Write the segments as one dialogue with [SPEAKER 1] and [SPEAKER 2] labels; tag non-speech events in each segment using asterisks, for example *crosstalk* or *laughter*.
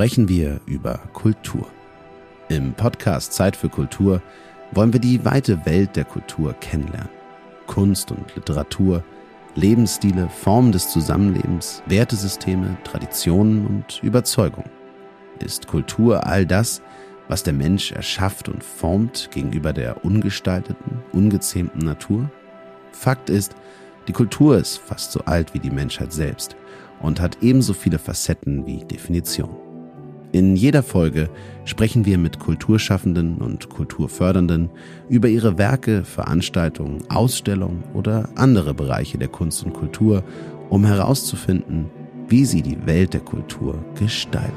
[SPEAKER 1] sprechen wir über Kultur. Im Podcast Zeit für Kultur wollen wir die weite Welt der Kultur kennenlernen. Kunst und Literatur, Lebensstile, Formen des Zusammenlebens, Wertesysteme, Traditionen und Überzeugungen. Ist Kultur all das, was der Mensch erschafft und formt gegenüber der ungestalteten, ungezähmten Natur? Fakt ist, die Kultur ist fast so alt wie die Menschheit selbst und hat ebenso viele Facetten wie Definitionen. In jeder Folge sprechen wir mit Kulturschaffenden und Kulturfördernden über ihre Werke, Veranstaltungen, Ausstellungen oder andere Bereiche der Kunst und Kultur, um herauszufinden, wie sie die Welt der Kultur gestalten.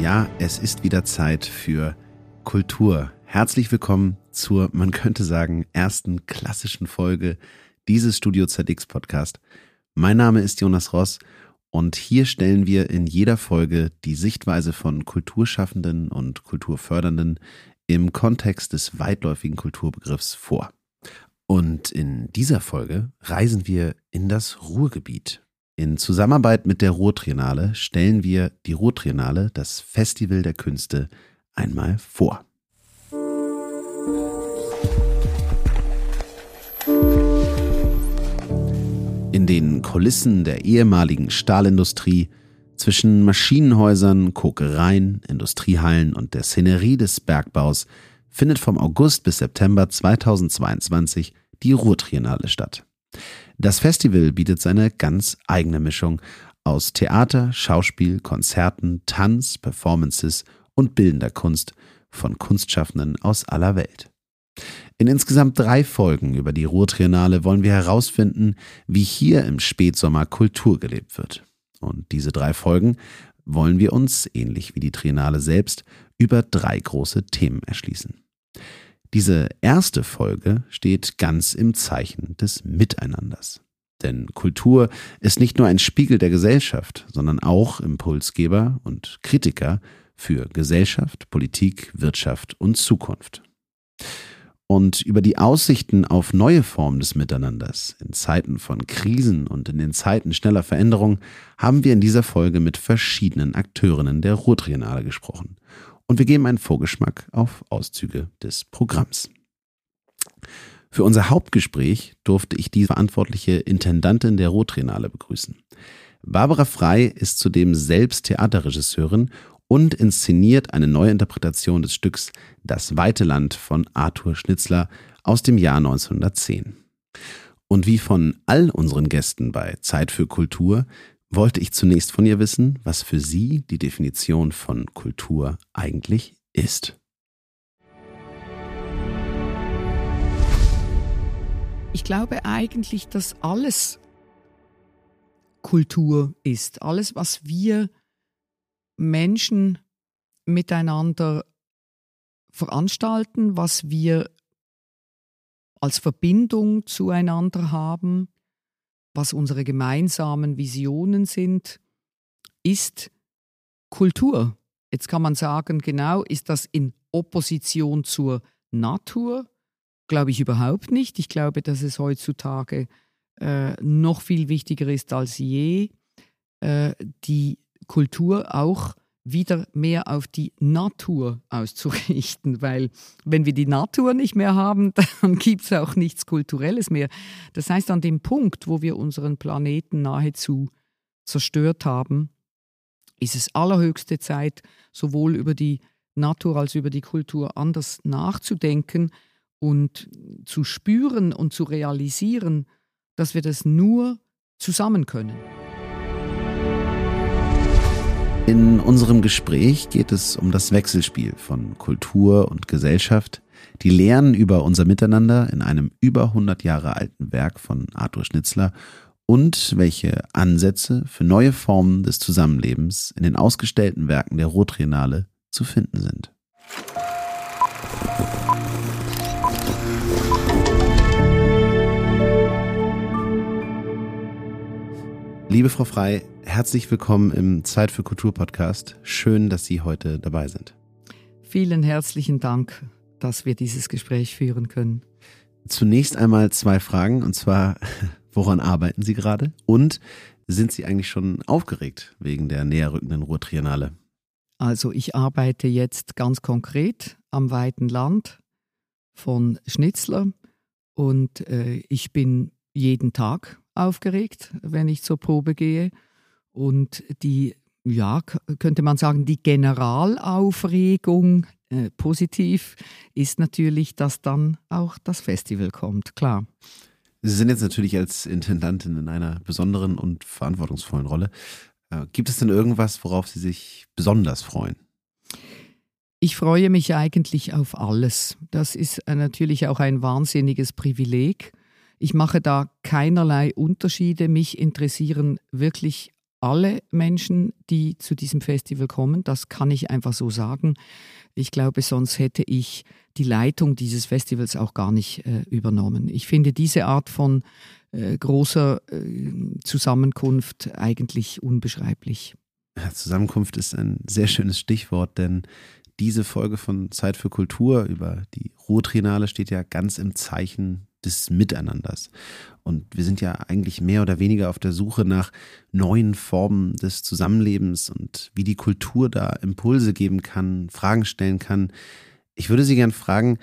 [SPEAKER 1] Ja, es ist wieder Zeit für Kultur. Herzlich willkommen zur, man könnte sagen, ersten klassischen Folge dieses Studio ZX Podcast. Mein Name ist Jonas Ross und hier stellen wir in jeder Folge die Sichtweise von Kulturschaffenden und Kulturfördernden im Kontext des weitläufigen Kulturbegriffs vor. Und in dieser Folge reisen wir in das Ruhrgebiet. In Zusammenarbeit mit der Ruhrtriennale stellen wir die Ruhrtriennale, das Festival der Künste, einmal vor. In den Kulissen der ehemaligen Stahlindustrie, zwischen Maschinenhäusern, Kokereien, Industriehallen und der Szenerie des Bergbaus findet vom August bis September 2022 die Ruhrtriennale statt. Das Festival bietet seine ganz eigene Mischung aus Theater, Schauspiel, Konzerten, Tanz, Performances und bildender Kunst von Kunstschaffenden aus aller Welt. In insgesamt drei Folgen über die Ruhrtriennale wollen wir herausfinden, wie hier im Spätsommer Kultur gelebt wird. Und diese drei Folgen wollen wir uns, ähnlich wie die Triennale selbst, über drei große Themen erschließen. Diese erste Folge steht ganz im Zeichen des Miteinanders. Denn Kultur ist nicht nur ein Spiegel der Gesellschaft, sondern auch Impulsgeber und Kritiker für Gesellschaft, Politik, Wirtschaft und Zukunft. Und über die Aussichten auf neue Formen des Miteinanders in Zeiten von Krisen und in den Zeiten schneller Veränderung haben wir in dieser Folge mit verschiedenen Akteurinnen der Ruhrtriennale gesprochen. Und wir geben einen Vorgeschmack auf Auszüge des Programms. Für unser Hauptgespräch durfte ich die verantwortliche Intendantin der Ruhrtriennale begrüßen. Barbara Frei ist zudem selbst Theaterregisseurin und inszeniert eine neue Interpretation des Stücks Das weite Land von Arthur Schnitzler aus dem Jahr 1910. Und wie von all unseren Gästen bei Zeit für Kultur wollte ich zunächst von ihr wissen, was für sie die Definition von Kultur eigentlich ist.
[SPEAKER 2] Ich glaube eigentlich, dass alles Kultur ist. Alles, was wir Menschen miteinander veranstalten, was wir als Verbindung zueinander haben, was unsere gemeinsamen Visionen sind, ist Kultur. Jetzt kann man sagen, genau, ist das in Opposition zur Natur? Glaube ich überhaupt nicht. Ich glaube, dass es heutzutage äh, noch viel wichtiger ist als je, äh, die Kultur auch wieder mehr auf die Natur auszurichten, weil wenn wir die Natur nicht mehr haben, *laughs* dann gibt es auch nichts Kulturelles mehr. Das heißt, an dem Punkt, wo wir unseren Planeten nahezu zerstört haben, ist es allerhöchste Zeit, sowohl über die Natur als über die Kultur anders nachzudenken und zu spüren und zu realisieren, dass wir das nur zusammen können.
[SPEAKER 1] In unserem Gespräch geht es um das Wechselspiel von Kultur und Gesellschaft, die Lehren über unser Miteinander in einem über 100 Jahre alten Werk von Arthur Schnitzler und welche Ansätze für neue Formen des Zusammenlebens in den ausgestellten Werken der Rotriennale zu finden sind. Liebe Frau Frei, herzlich willkommen im Zeit für Kultur Podcast. Schön, dass Sie heute dabei sind.
[SPEAKER 2] Vielen herzlichen Dank dass wir dieses Gespräch führen können.
[SPEAKER 1] Zunächst einmal zwei Fragen, und zwar, *laughs* woran arbeiten Sie gerade? Und sind Sie eigentlich schon aufgeregt wegen der näherrückenden Ruhrtriennale?
[SPEAKER 2] Also ich arbeite jetzt ganz konkret am weiten Land von Schnitzler und äh, ich bin jeden Tag aufgeregt, wenn ich zur Probe gehe. Und die, ja, könnte man sagen, die Generalaufregung äh, positiv ist natürlich, dass dann auch das Festival kommt, klar.
[SPEAKER 1] Sie sind jetzt natürlich als Intendantin in einer besonderen und verantwortungsvollen Rolle. Äh, gibt es denn irgendwas, worauf Sie sich besonders freuen?
[SPEAKER 2] Ich freue mich eigentlich auf alles. Das ist äh, natürlich auch ein wahnsinniges Privileg. Ich mache da keinerlei Unterschiede. Mich interessieren wirklich alle Menschen, die zu diesem Festival kommen. Das kann ich einfach so sagen. Ich glaube, sonst hätte ich die Leitung dieses Festivals auch gar nicht äh, übernommen. Ich finde diese Art von äh, großer äh, Zusammenkunft eigentlich unbeschreiblich.
[SPEAKER 1] Zusammenkunft ist ein sehr schönes Stichwort, denn diese Folge von Zeit für Kultur über die Ruhrtriennale steht ja ganz im Zeichen des Miteinanders. Und wir sind ja eigentlich mehr oder weniger auf der Suche nach neuen Formen des Zusammenlebens und wie die Kultur da Impulse geben kann, Fragen stellen kann. Ich würde Sie gern fragen,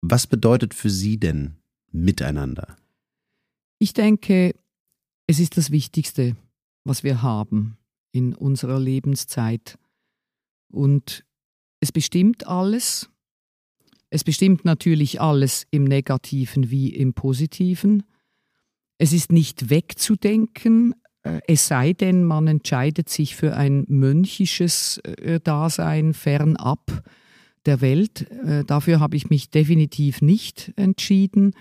[SPEAKER 1] was bedeutet für Sie denn Miteinander?
[SPEAKER 2] Ich denke, es ist das Wichtigste, was wir haben in unserer Lebenszeit. Und es bestimmt alles, es bestimmt natürlich alles im negativen wie im positiven. Es ist nicht wegzudenken, äh, es sei denn, man entscheidet sich für ein mönchisches äh, Dasein fernab der Welt. Äh, dafür habe ich mich definitiv nicht entschieden.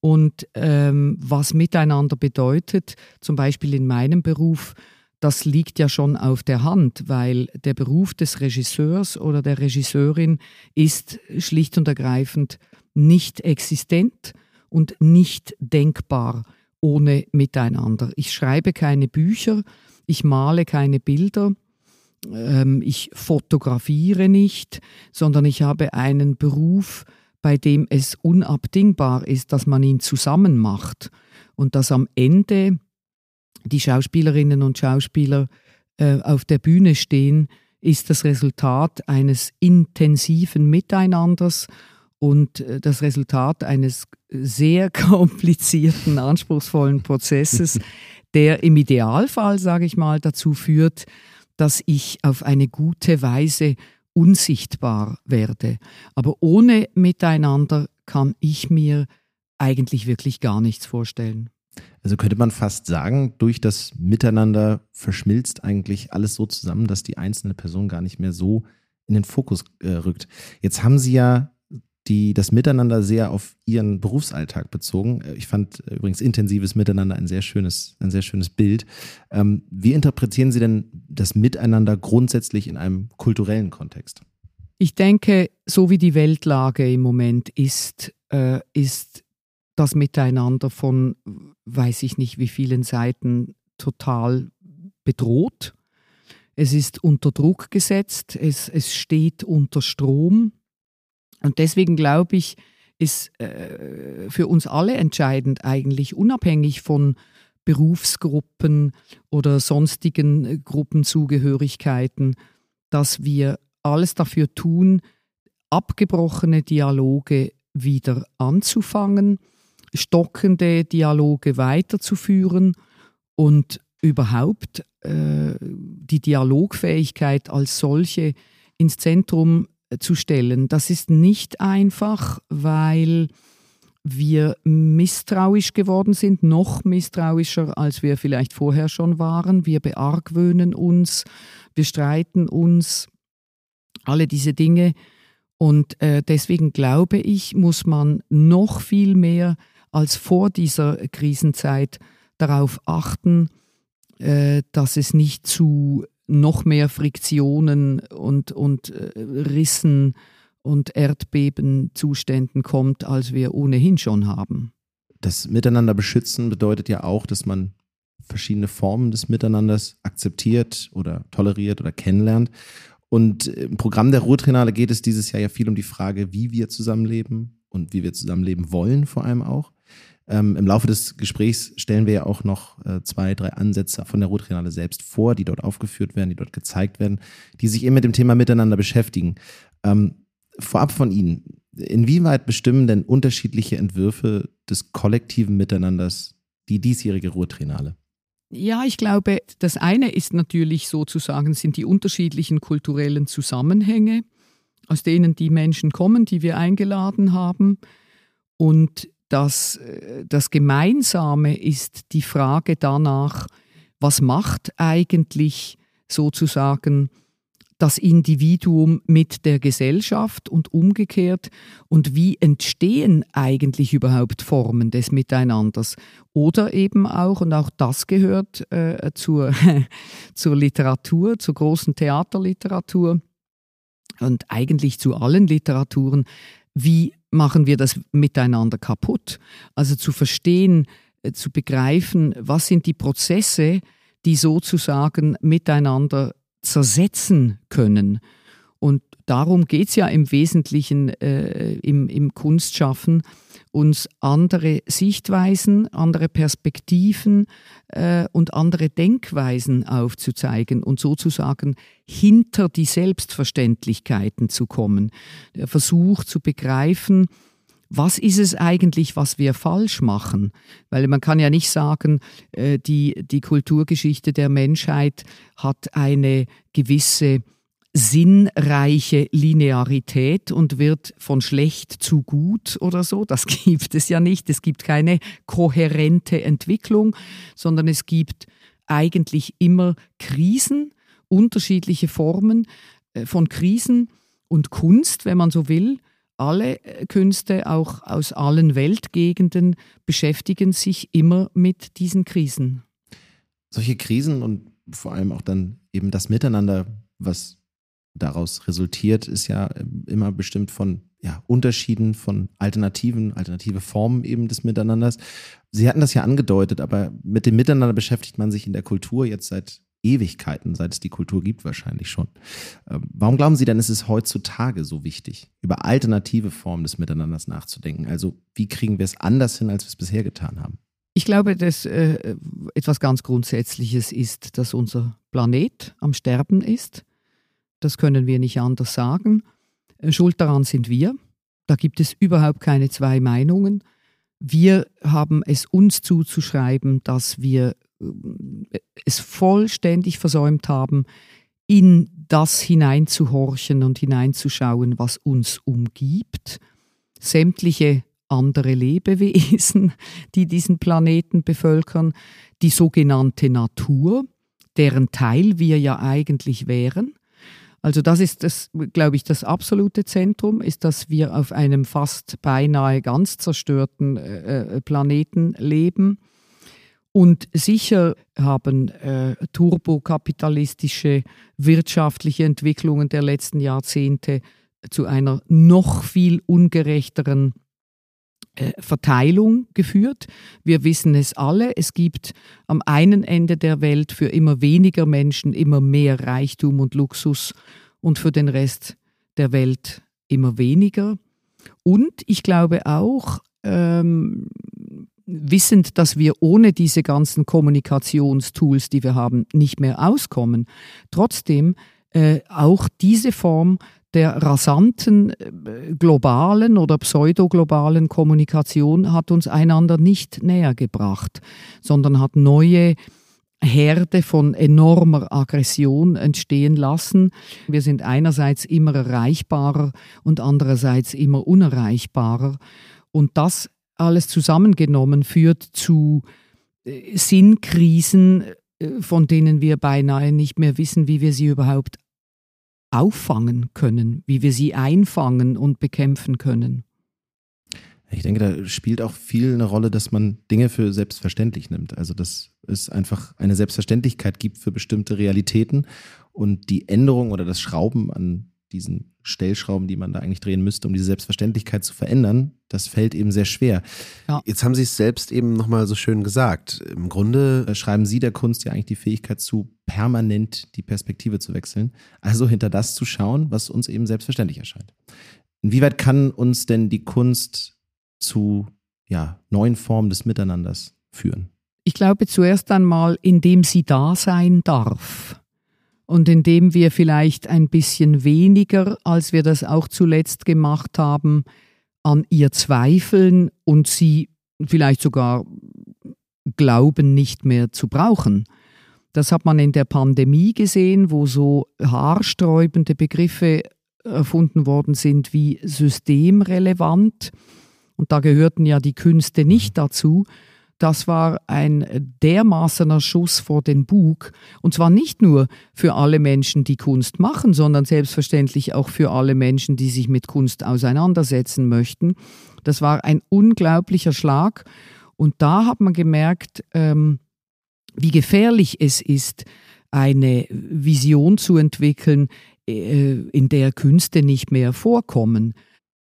[SPEAKER 2] Und ähm, was miteinander bedeutet, zum Beispiel in meinem Beruf, das liegt ja schon auf der Hand, weil der Beruf des Regisseurs oder der Regisseurin ist schlicht und ergreifend nicht existent und nicht denkbar ohne Miteinander. Ich schreibe keine Bücher, ich male keine Bilder, ähm, ich fotografiere nicht, sondern ich habe einen Beruf, bei dem es unabdingbar ist, dass man ihn zusammen macht und dass am Ende die Schauspielerinnen und Schauspieler äh, auf der Bühne stehen, ist das Resultat eines intensiven Miteinanders und äh, das Resultat eines sehr *laughs* komplizierten, anspruchsvollen Prozesses, *laughs* der im Idealfall, sage ich mal, dazu führt, dass ich auf eine gute Weise unsichtbar werde. Aber ohne Miteinander kann ich mir eigentlich wirklich gar nichts vorstellen.
[SPEAKER 1] Also könnte man fast sagen, durch das Miteinander verschmilzt eigentlich alles so zusammen, dass die einzelne Person gar nicht mehr so in den Fokus äh, rückt. Jetzt haben Sie ja die, das Miteinander sehr auf Ihren Berufsalltag bezogen. Äh, ich fand äh, übrigens intensives Miteinander ein sehr schönes, ein sehr schönes Bild. Ähm, wie interpretieren Sie denn das Miteinander grundsätzlich in einem kulturellen Kontext?
[SPEAKER 2] Ich denke, so wie die Weltlage im Moment ist, äh, ist das Miteinander von, weiß ich nicht wie vielen Seiten, total bedroht. Es ist unter Druck gesetzt, es, es steht unter Strom. Und deswegen glaube ich, ist äh, für uns alle entscheidend eigentlich, unabhängig von Berufsgruppen oder sonstigen Gruppenzugehörigkeiten, dass wir alles dafür tun, abgebrochene Dialoge wieder anzufangen stockende Dialoge weiterzuführen und überhaupt äh, die Dialogfähigkeit als solche ins Zentrum äh, zu stellen. Das ist nicht einfach, weil wir misstrauisch geworden sind, noch misstrauischer, als wir vielleicht vorher schon waren. Wir beargwöhnen uns, wir streiten uns, alle diese Dinge. Und äh, deswegen glaube ich, muss man noch viel mehr als vor dieser Krisenzeit darauf achten, äh, dass es nicht zu noch mehr Friktionen und, und äh, Rissen und Erdbebenzuständen kommt, als wir ohnehin schon haben.
[SPEAKER 1] Das Miteinander beschützen bedeutet ja auch, dass man verschiedene Formen des Miteinanders akzeptiert oder toleriert oder kennenlernt.
[SPEAKER 3] Und im Programm der Ruhrtrainale geht es dieses Jahr ja viel um die Frage, wie wir zusammenleben und wie wir zusammenleben wollen, vor allem auch. Ähm, Im Laufe des Gesprächs stellen wir ja auch noch äh, zwei, drei Ansätze von der Ruhrtriennale selbst vor, die dort aufgeführt werden, die dort gezeigt werden, die sich eben mit dem Thema Miteinander beschäftigen. Ähm, vorab von Ihnen, inwieweit bestimmen denn unterschiedliche Entwürfe des kollektiven Miteinanders die diesjährige Ruhrtriennale?
[SPEAKER 2] Ja, ich glaube, das eine ist natürlich sozusagen, sind die unterschiedlichen kulturellen Zusammenhänge, aus denen die Menschen kommen, die wir eingeladen haben. Und das, äh, das Gemeinsame ist die Frage danach, was macht eigentlich sozusagen das Individuum mit der Gesellschaft und umgekehrt? Und wie entstehen eigentlich überhaupt Formen des Miteinanders? Oder eben auch, und auch das gehört äh, zur, *laughs* zur Literatur, zur großen Theaterliteratur und eigentlich zu allen Literaturen, wie machen wir das miteinander kaputt? Also zu verstehen, äh, zu begreifen, was sind die Prozesse, die sozusagen miteinander zersetzen können. Und darum geht es ja im Wesentlichen äh, im, im Kunstschaffen, uns andere Sichtweisen, andere Perspektiven äh, und andere Denkweisen aufzuzeigen und sozusagen hinter die Selbstverständlichkeiten zu kommen. Der Versuch zu begreifen, was ist es eigentlich, was wir falsch machen? Weil man kann ja nicht sagen, äh, die, die Kulturgeschichte der Menschheit hat eine gewisse sinnreiche Linearität und wird von schlecht zu gut oder so. Das *laughs* gibt es ja nicht. Es gibt keine kohärente Entwicklung, sondern es gibt eigentlich immer Krisen, unterschiedliche Formen äh, von Krisen und Kunst, wenn man so will. Alle äh, Künste, auch aus allen Weltgegenden, beschäftigen sich immer mit diesen Krisen.
[SPEAKER 3] Solche Krisen und vor allem auch dann eben das Miteinander, was daraus resultiert, ist ja ähm, immer bestimmt von ja, Unterschieden, von Alternativen, alternative Formen eben des Miteinanders. Sie hatten das ja angedeutet, aber mit dem Miteinander beschäftigt man sich in der Kultur jetzt seit Ewigkeiten, seit es die Kultur gibt, wahrscheinlich schon. Ähm, warum glauben Sie denn, ist es heutzutage so wichtig, über alternative Formen des Miteinanders nachzudenken? Also, wie kriegen wir es anders hin, als wir es bisher getan haben?
[SPEAKER 2] Ich glaube, dass äh, etwas ganz Grundsätzliches ist, dass unser Planet am Sterben ist das können wir nicht anders sagen. Äh, schuld daran sind wir. Da gibt es überhaupt keine zwei Meinungen. Wir haben es uns zuzuschreiben, dass wir äh, es vollständig versäumt haben, in das hineinzuhorchen und hineinzuschauen, was uns umgibt. Sämtliche andere Lebewesen, *laughs* die diesen Planeten bevölkern, die sogenannte Natur, deren Teil wir ja eigentlich wären, also das ist das, glaube ich, das absolute Zentrum, ist, dass wir auf einem fast beinahe ganz zerstörten äh, äh, Planeten leben. Und sicher haben äh, turbokapitalistische wirtschaftliche Entwicklungen der letzten Jahrzehnte zu einer noch viel ungerechteren Verteilung geführt. Wir wissen es alle, es gibt am einen Ende der Welt für immer weniger Menschen immer mehr Reichtum und Luxus und für den Rest der Welt immer weniger. Und ich glaube auch, ähm, wissend, dass wir ohne diese ganzen Kommunikationstools, die wir haben, nicht mehr auskommen, trotzdem äh, auch diese Form der rasanten äh, globalen oder pseudoglobalen Kommunikation hat uns einander nicht näher gebracht, sondern hat neue Herde von enormer Aggression entstehen lassen. Wir sind einerseits immer erreichbarer und andererseits immer unerreichbarer. Und das alles zusammengenommen führt zu äh, Sinnkrisen, äh, von denen wir beinahe nicht mehr wissen, wie wir sie überhaupt auffangen können, wie wir sie einfangen und bekämpfen können.
[SPEAKER 3] Ich denke, da spielt auch viel eine Rolle, dass man Dinge für selbstverständlich nimmt. Also, dass es einfach eine Selbstverständlichkeit gibt für bestimmte Realitäten und die Änderung oder das Schrauben an diesen Stellschrauben, die man da eigentlich drehen müsste, um diese Selbstverständlichkeit zu verändern, das fällt eben sehr schwer.
[SPEAKER 1] Ja. Jetzt haben Sie es selbst eben nochmal so schön gesagt. Im Grunde
[SPEAKER 3] äh, schreiben Sie der Kunst ja eigentlich die Fähigkeit zu, permanent die Perspektive zu wechseln. Also hinter das zu schauen, was uns eben selbstverständlich erscheint. Inwieweit kann uns denn die Kunst zu ja, neuen Formen des Miteinanders führen?
[SPEAKER 2] Ich glaube zuerst einmal, indem sie da sein darf und indem wir vielleicht ein bisschen weniger, als wir das auch zuletzt gemacht haben, an ihr zweifeln und sie vielleicht sogar glauben nicht mehr zu brauchen. Das hat man in der Pandemie gesehen, wo so haarsträubende Begriffe erfunden worden sind wie systemrelevant. Und da gehörten ja die Künste nicht dazu. Das war ein dermaßener Schuss vor den Bug. Und zwar nicht nur für alle Menschen, die Kunst machen, sondern selbstverständlich auch für alle Menschen, die sich mit Kunst auseinandersetzen möchten. Das war ein unglaublicher Schlag. Und da hat man gemerkt, ähm, wie gefährlich es ist, eine Vision zu entwickeln, äh, in der Künste nicht mehr vorkommen.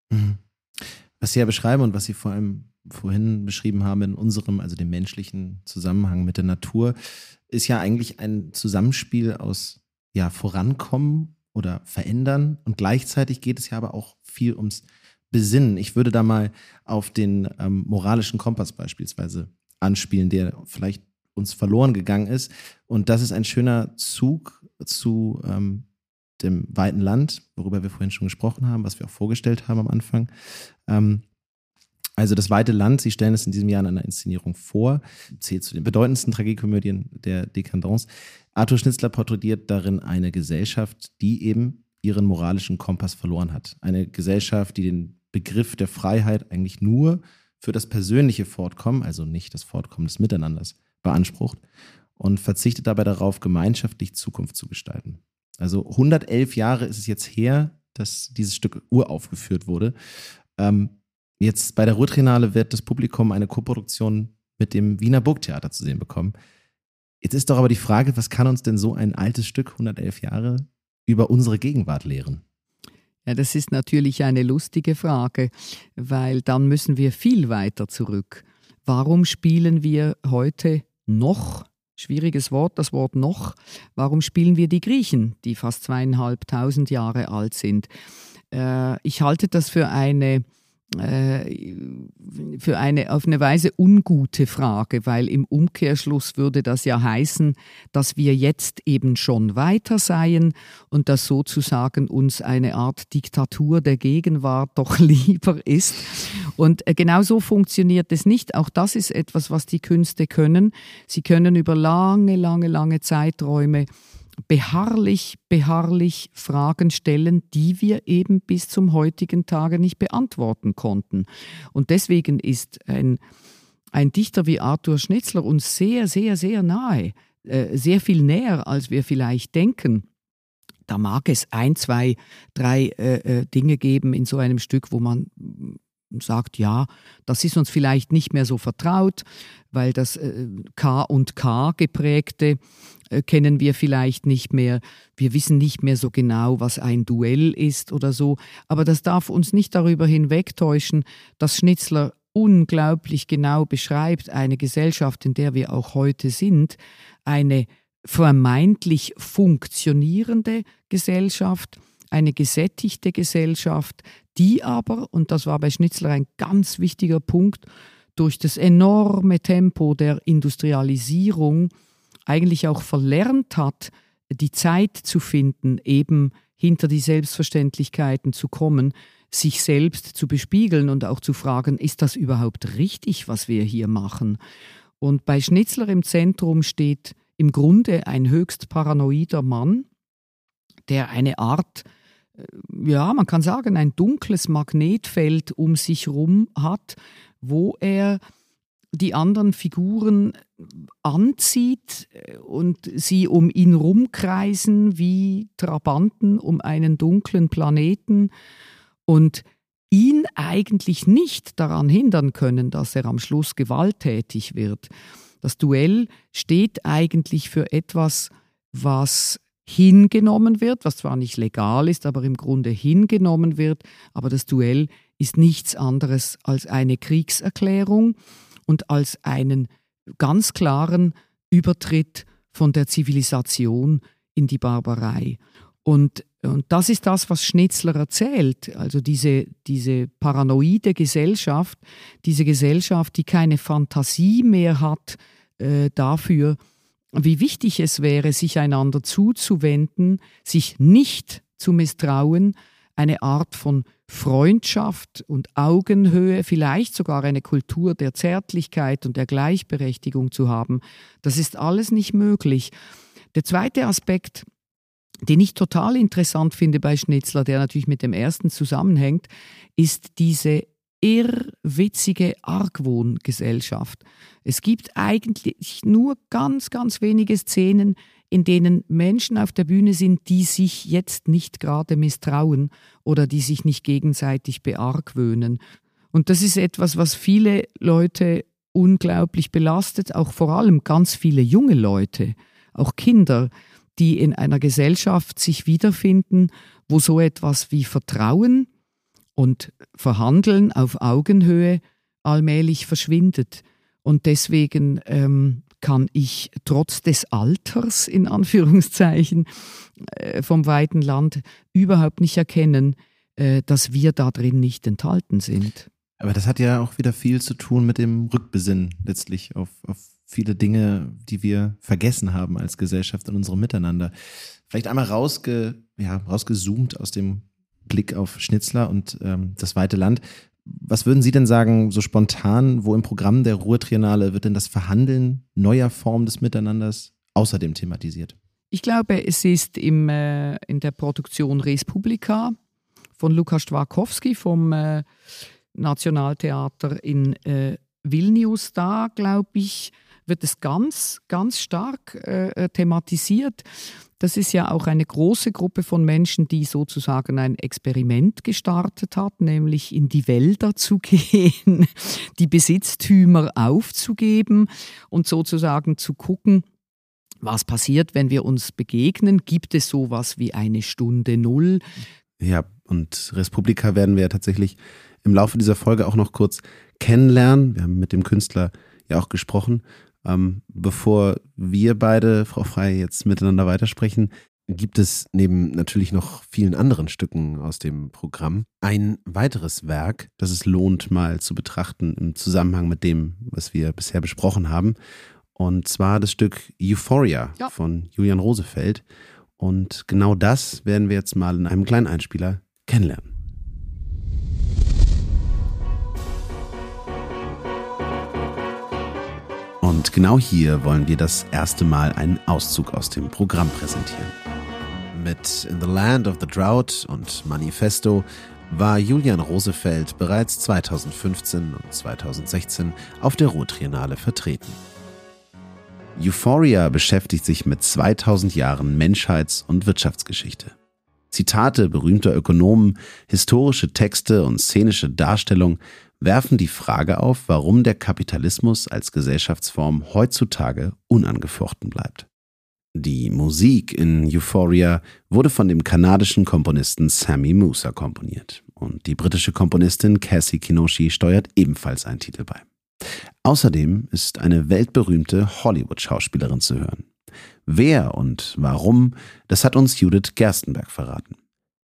[SPEAKER 3] Mhm. Was Sie ja beschreiben und was Sie vor allem vorhin beschrieben haben in unserem, also dem menschlichen Zusammenhang mit der Natur, ist ja eigentlich ein Zusammenspiel aus ja, Vorankommen oder Verändern und gleichzeitig geht es ja aber auch viel ums Besinnen. Ich würde da mal auf den ähm, moralischen Kompass beispielsweise anspielen, der vielleicht uns verloren gegangen ist. Und das ist ein schöner Zug zu ähm, dem weiten Land, worüber wir vorhin schon gesprochen haben, was wir auch vorgestellt haben am Anfang. Ähm, also das weite Land, Sie stellen es in diesem Jahr in einer Inszenierung vor, zählt zu den bedeutendsten Tragikomödien der Dekadence. Arthur Schnitzler porträtiert darin eine Gesellschaft, die eben ihren moralischen Kompass verloren hat. Eine Gesellschaft, die den Begriff der Freiheit eigentlich nur für das persönliche Fortkommen, also nicht das Fortkommen des Miteinanders, beansprucht und verzichtet dabei darauf, gemeinschaftlich Zukunft zu gestalten. Also 111 Jahre ist es jetzt her, dass dieses Stück uraufgeführt wurde. Ähm, Jetzt bei der Ruhrtrinale wird das Publikum eine Koproduktion mit dem Wiener Burgtheater zu sehen bekommen. Jetzt ist doch aber die Frage, was kann uns denn so ein altes Stück, 111 Jahre, über unsere Gegenwart lehren?
[SPEAKER 2] Ja, das ist natürlich eine lustige Frage, weil dann müssen wir viel weiter zurück. Warum spielen wir heute noch, schwieriges Wort, das Wort noch, warum spielen wir die Griechen, die fast zweieinhalbtausend Jahre alt sind? Äh, ich halte das für eine für eine auf eine Weise ungute Frage, weil im Umkehrschluss würde das ja heißen, dass wir jetzt eben schon weiter seien und dass sozusagen uns eine Art Diktatur der Gegenwart *laughs* doch lieber ist. Und äh, genau so funktioniert es nicht. Auch das ist etwas, was die Künste können. Sie können über lange, lange, lange Zeiträume beharrlich, beharrlich Fragen stellen, die wir eben bis zum heutigen Tage nicht beantworten konnten. Und deswegen ist ein, ein Dichter wie Arthur Schnitzler uns sehr, sehr, sehr nahe, äh, sehr viel näher, als wir vielleicht denken. Da mag es ein, zwei, drei äh, äh Dinge geben in so einem Stück, wo man sagt, ja, das ist uns vielleicht nicht mehr so vertraut, weil das äh, K und K geprägte äh, kennen wir vielleicht nicht mehr. Wir wissen nicht mehr so genau, was ein Duell ist oder so. Aber das darf uns nicht darüber hinwegtäuschen, dass Schnitzler unglaublich genau beschreibt, eine Gesellschaft, in der wir auch heute sind, eine vermeintlich funktionierende Gesellschaft, eine gesättigte Gesellschaft, die aber, und das war bei Schnitzler ein ganz wichtiger Punkt, durch das enorme Tempo der Industrialisierung eigentlich auch verlernt hat, die Zeit zu finden, eben hinter die Selbstverständlichkeiten zu kommen, sich selbst zu bespiegeln und auch zu fragen, ist das überhaupt richtig, was wir hier machen? Und bei Schnitzler im Zentrum steht im Grunde ein höchst paranoider Mann, der eine Art, ja, man kann sagen, ein dunkles Magnetfeld um sich herum hat, wo er die anderen Figuren anzieht äh, und sie um ihn rumkreisen wie Trabanten um einen dunklen Planeten und ihn eigentlich nicht daran hindern können, dass er am Schluss gewalttätig wird. Das Duell steht eigentlich für etwas, was hingenommen wird, was zwar nicht legal ist, aber im Grunde hingenommen wird. Aber das Duell ist nichts anderes als eine Kriegserklärung und als einen ganz klaren Übertritt von der Zivilisation in die Barbarei. Und, und das ist das, was Schnitzler erzählt. Also diese, diese paranoide Gesellschaft, diese Gesellschaft, die keine Fantasie mehr hat äh, dafür, wie wichtig es wäre, sich einander zuzuwenden, sich nicht zu misstrauen, eine Art von Freundschaft und Augenhöhe, vielleicht sogar eine Kultur der Zärtlichkeit und der Gleichberechtigung zu haben. Das ist alles nicht möglich. Der zweite Aspekt, den ich total interessant finde bei Schnitzler, der natürlich mit dem ersten zusammenhängt, ist diese irrwitzige Argwohngesellschaft. Es gibt eigentlich nur ganz, ganz wenige Szenen, in denen Menschen auf der Bühne sind, die sich jetzt nicht gerade misstrauen oder die sich nicht gegenseitig beargwöhnen. Und das ist etwas, was viele Leute unglaublich belastet, auch vor allem ganz viele junge Leute, auch Kinder, die in einer Gesellschaft sich wiederfinden, wo so etwas wie Vertrauen und Verhandeln auf Augenhöhe allmählich verschwindet. Und deswegen ähm, kann ich trotz des Alters in Anführungszeichen äh, vom weiten Land überhaupt nicht erkennen, äh, dass wir da drin nicht enthalten sind.
[SPEAKER 3] Aber das hat ja auch wieder viel zu tun mit dem Rückbesinnen letztlich auf, auf viele Dinge, die wir vergessen haben als Gesellschaft in unserem Miteinander. Vielleicht einmal rausge, ja, rausgezoomt aus dem Blick auf Schnitzler und ähm, das weite Land. Was würden Sie denn sagen, so spontan, wo im Programm der Ruhrtriennale wird denn das Verhandeln neuer Formen des Miteinanders außerdem thematisiert?
[SPEAKER 2] Ich glaube, es ist im, äh, in der Produktion Respublika von Lukas Stwarkowski vom äh, Nationaltheater in äh, Vilnius. Da, glaube ich, wird es ganz, ganz stark äh, thematisiert. Das ist ja auch eine große Gruppe von Menschen, die sozusagen ein Experiment gestartet hat, nämlich in die Wälder zu *laughs* gehen, die Besitztümer aufzugeben und sozusagen zu gucken, was passiert, wenn wir uns begegnen? Gibt es sowas wie eine Stunde Null?
[SPEAKER 1] Ja, und Republika werden wir ja tatsächlich im Laufe dieser Folge auch noch kurz kennenlernen. Wir haben mit dem Künstler ja auch gesprochen. Ähm, bevor wir beide, Frau Frei, jetzt miteinander weitersprechen, gibt es neben natürlich noch vielen anderen Stücken aus dem Programm ein weiteres Werk, das es lohnt mal zu betrachten im Zusammenhang mit dem, was wir bisher besprochen haben. Und zwar das Stück Euphoria ja. von Julian Rosefeld. Und genau das werden wir jetzt mal in einem kleinen Einspieler kennenlernen. Und genau hier wollen wir das erste Mal einen Auszug aus dem Programm präsentieren. Mit In the Land of the Drought und Manifesto war Julian Rosefeld bereits 2015 und 2016 auf der Ruhrtriennale vertreten. Euphoria beschäftigt sich mit 2000 Jahren Menschheits- und Wirtschaftsgeschichte. Zitate berühmter Ökonomen, historische Texte und szenische Darstellung werfen die Frage auf, warum der Kapitalismus als Gesellschaftsform heutzutage unangefochten bleibt. Die Musik in Euphoria wurde von dem kanadischen Komponisten Sammy Musa komponiert und die britische Komponistin Cassie Kinoshi steuert ebenfalls einen Titel bei. Außerdem ist eine weltberühmte Hollywood-Schauspielerin zu hören. Wer und warum, das hat uns Judith Gerstenberg verraten.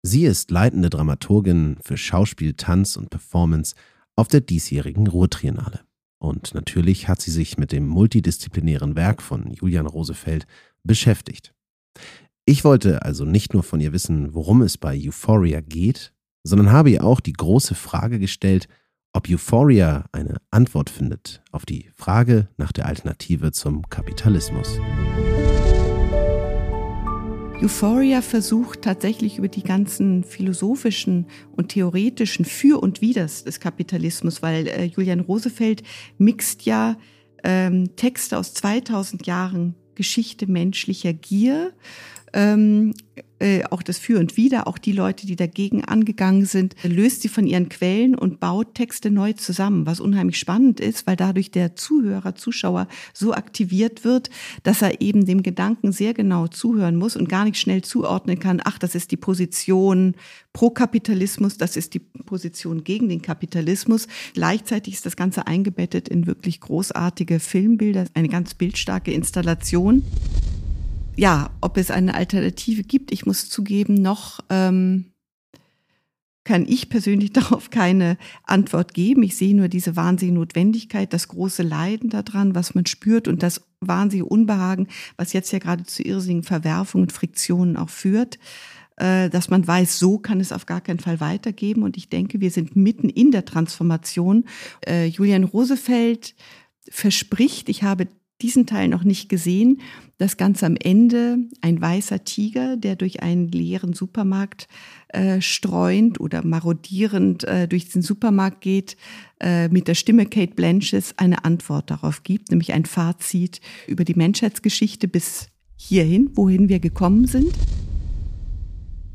[SPEAKER 1] Sie ist leitende Dramaturgin für Schauspiel, Tanz und Performance auf der diesjährigen Ruhrtriennale. Und natürlich hat sie sich mit dem multidisziplinären Werk von Julian Rosefeld beschäftigt. Ich wollte also nicht nur von ihr wissen, worum es bei Euphoria geht, sondern habe ihr auch die große Frage gestellt, ob Euphoria eine Antwort findet auf die Frage nach der Alternative zum Kapitalismus.
[SPEAKER 4] Euphoria versucht tatsächlich über die ganzen philosophischen und theoretischen Für und Widers des Kapitalismus, weil äh, Julian Rosefeld mixt ja ähm, Texte aus 2000 Jahren Geschichte menschlicher Gier ähm, äh, auch das Für und Wider, auch die Leute, die dagegen angegangen sind, löst sie von ihren Quellen und baut Texte neu zusammen, was unheimlich spannend ist, weil dadurch der Zuhörer, Zuschauer so aktiviert wird, dass er eben dem Gedanken sehr genau zuhören muss und gar nicht schnell zuordnen kann, ach, das ist die Position pro Kapitalismus, das ist die Position gegen den Kapitalismus. Gleichzeitig ist das Ganze eingebettet in wirklich großartige Filmbilder, eine ganz bildstarke Installation ja, ob es eine Alternative gibt, ich muss zugeben, noch ähm, kann ich persönlich *laughs* darauf keine Antwort geben. Ich sehe nur diese wahnsinnige Notwendigkeit, das große Leiden daran, was man spürt und das wahnsinnige Unbehagen, was jetzt ja gerade zu irrsinnigen Verwerfungen und Friktionen auch führt äh, dass man weiß, so kann es auf gar keinen Fall weitergeben. Und ich denke, wir sind mitten in der Transformation. Äh, Julian Rosefeld verspricht, ich habe diesen Teil noch nicht gesehen. Das Ganze am Ende ein weißer Tiger, der durch einen leeren Supermarkt äh, streuend oder marodierend äh, durch den Supermarkt geht, äh, mit der Stimme Kate Blanches eine Antwort darauf gibt, nämlich ein Fazit über die Menschheitsgeschichte bis hierhin, wohin wir gekommen sind.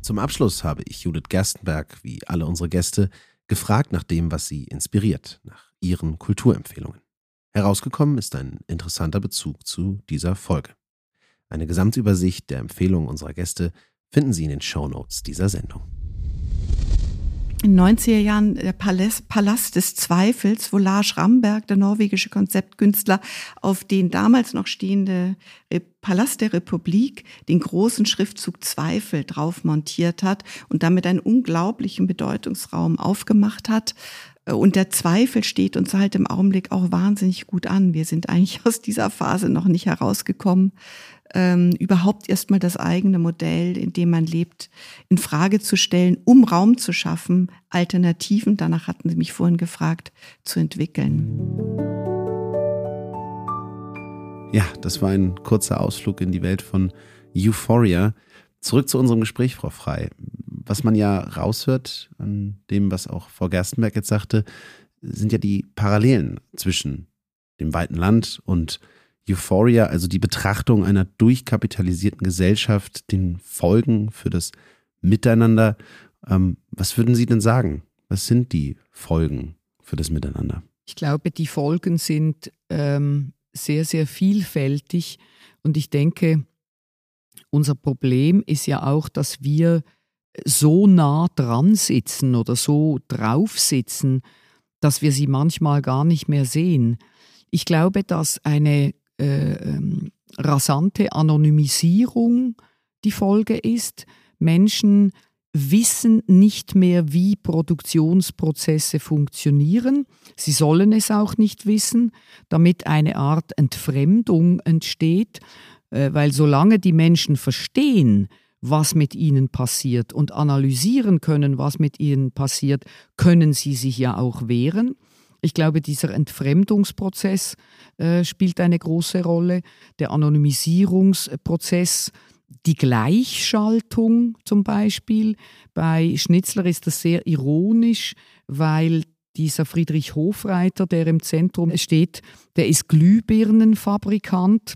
[SPEAKER 1] Zum Abschluss habe ich Judith Gerstenberg, wie alle unsere Gäste, gefragt nach dem, was sie inspiriert, nach ihren Kulturempfehlungen. Herausgekommen ist ein interessanter Bezug zu dieser Folge. Eine Gesamtübersicht der Empfehlungen unserer Gäste finden Sie in den Shownotes dieser Sendung.
[SPEAKER 4] In den 90er Jahren der Palast, Palast des Zweifels, wo Lars Ramberg, der norwegische Konzeptkünstler, auf den damals noch stehende Palast der Republik den großen Schriftzug Zweifel drauf montiert hat und damit einen unglaublichen Bedeutungsraum aufgemacht hat. Und der Zweifel steht uns halt im Augenblick auch wahnsinnig gut an. Wir sind eigentlich *laughs* aus dieser Phase noch nicht herausgekommen, ähm, überhaupt erstmal das eigene Modell, in dem man lebt, in Frage zu stellen, um Raum zu schaffen, Alternativen, danach hatten Sie mich vorhin gefragt, zu entwickeln.
[SPEAKER 1] Ja, das war ein kurzer Ausflug in die Welt von Euphoria. Zurück zu unserem Gespräch, Frau Frei was man ja raushört an dem, was auch Frau Gerstenberg jetzt sagte, sind ja die Parallelen zwischen dem weiten Land und Euphoria, also die Betrachtung einer durchkapitalisierten Gesellschaft, den Folgen für das Miteinander. Ähm, was würden Sie denn sagen? Was sind die Folgen für das Miteinander?
[SPEAKER 2] Ich glaube, die Folgen sind ähm, sehr, sehr vielfältig und ich denke, unser Problem ist ja auch, dass wir so nah dran sitzen oder so drauf sitzen, dass wir sie manchmal gar nicht mehr sehen. Ich glaube, dass eine äh, ähm, rasante Anonymisierung die Folge ist. Menschen wissen nicht mehr, wie Produktionsprozesse funktionieren. Sie sollen es auch nicht wissen, damit eine Art Entfremdung entsteht, äh, weil solange die Menschen verstehen, was mit ihnen passiert und analysieren können, was mit ihnen passiert, können sie sich ja auch wehren. Ich glaube, dieser Entfremdungsprozess äh, spielt eine große Rolle, der Anonymisierungsprozess, die Gleichschaltung zum Beispiel. Bei Schnitzler ist das sehr ironisch, weil dieser Friedrich Hofreiter, der im Zentrum steht, der ist Glühbirnenfabrikant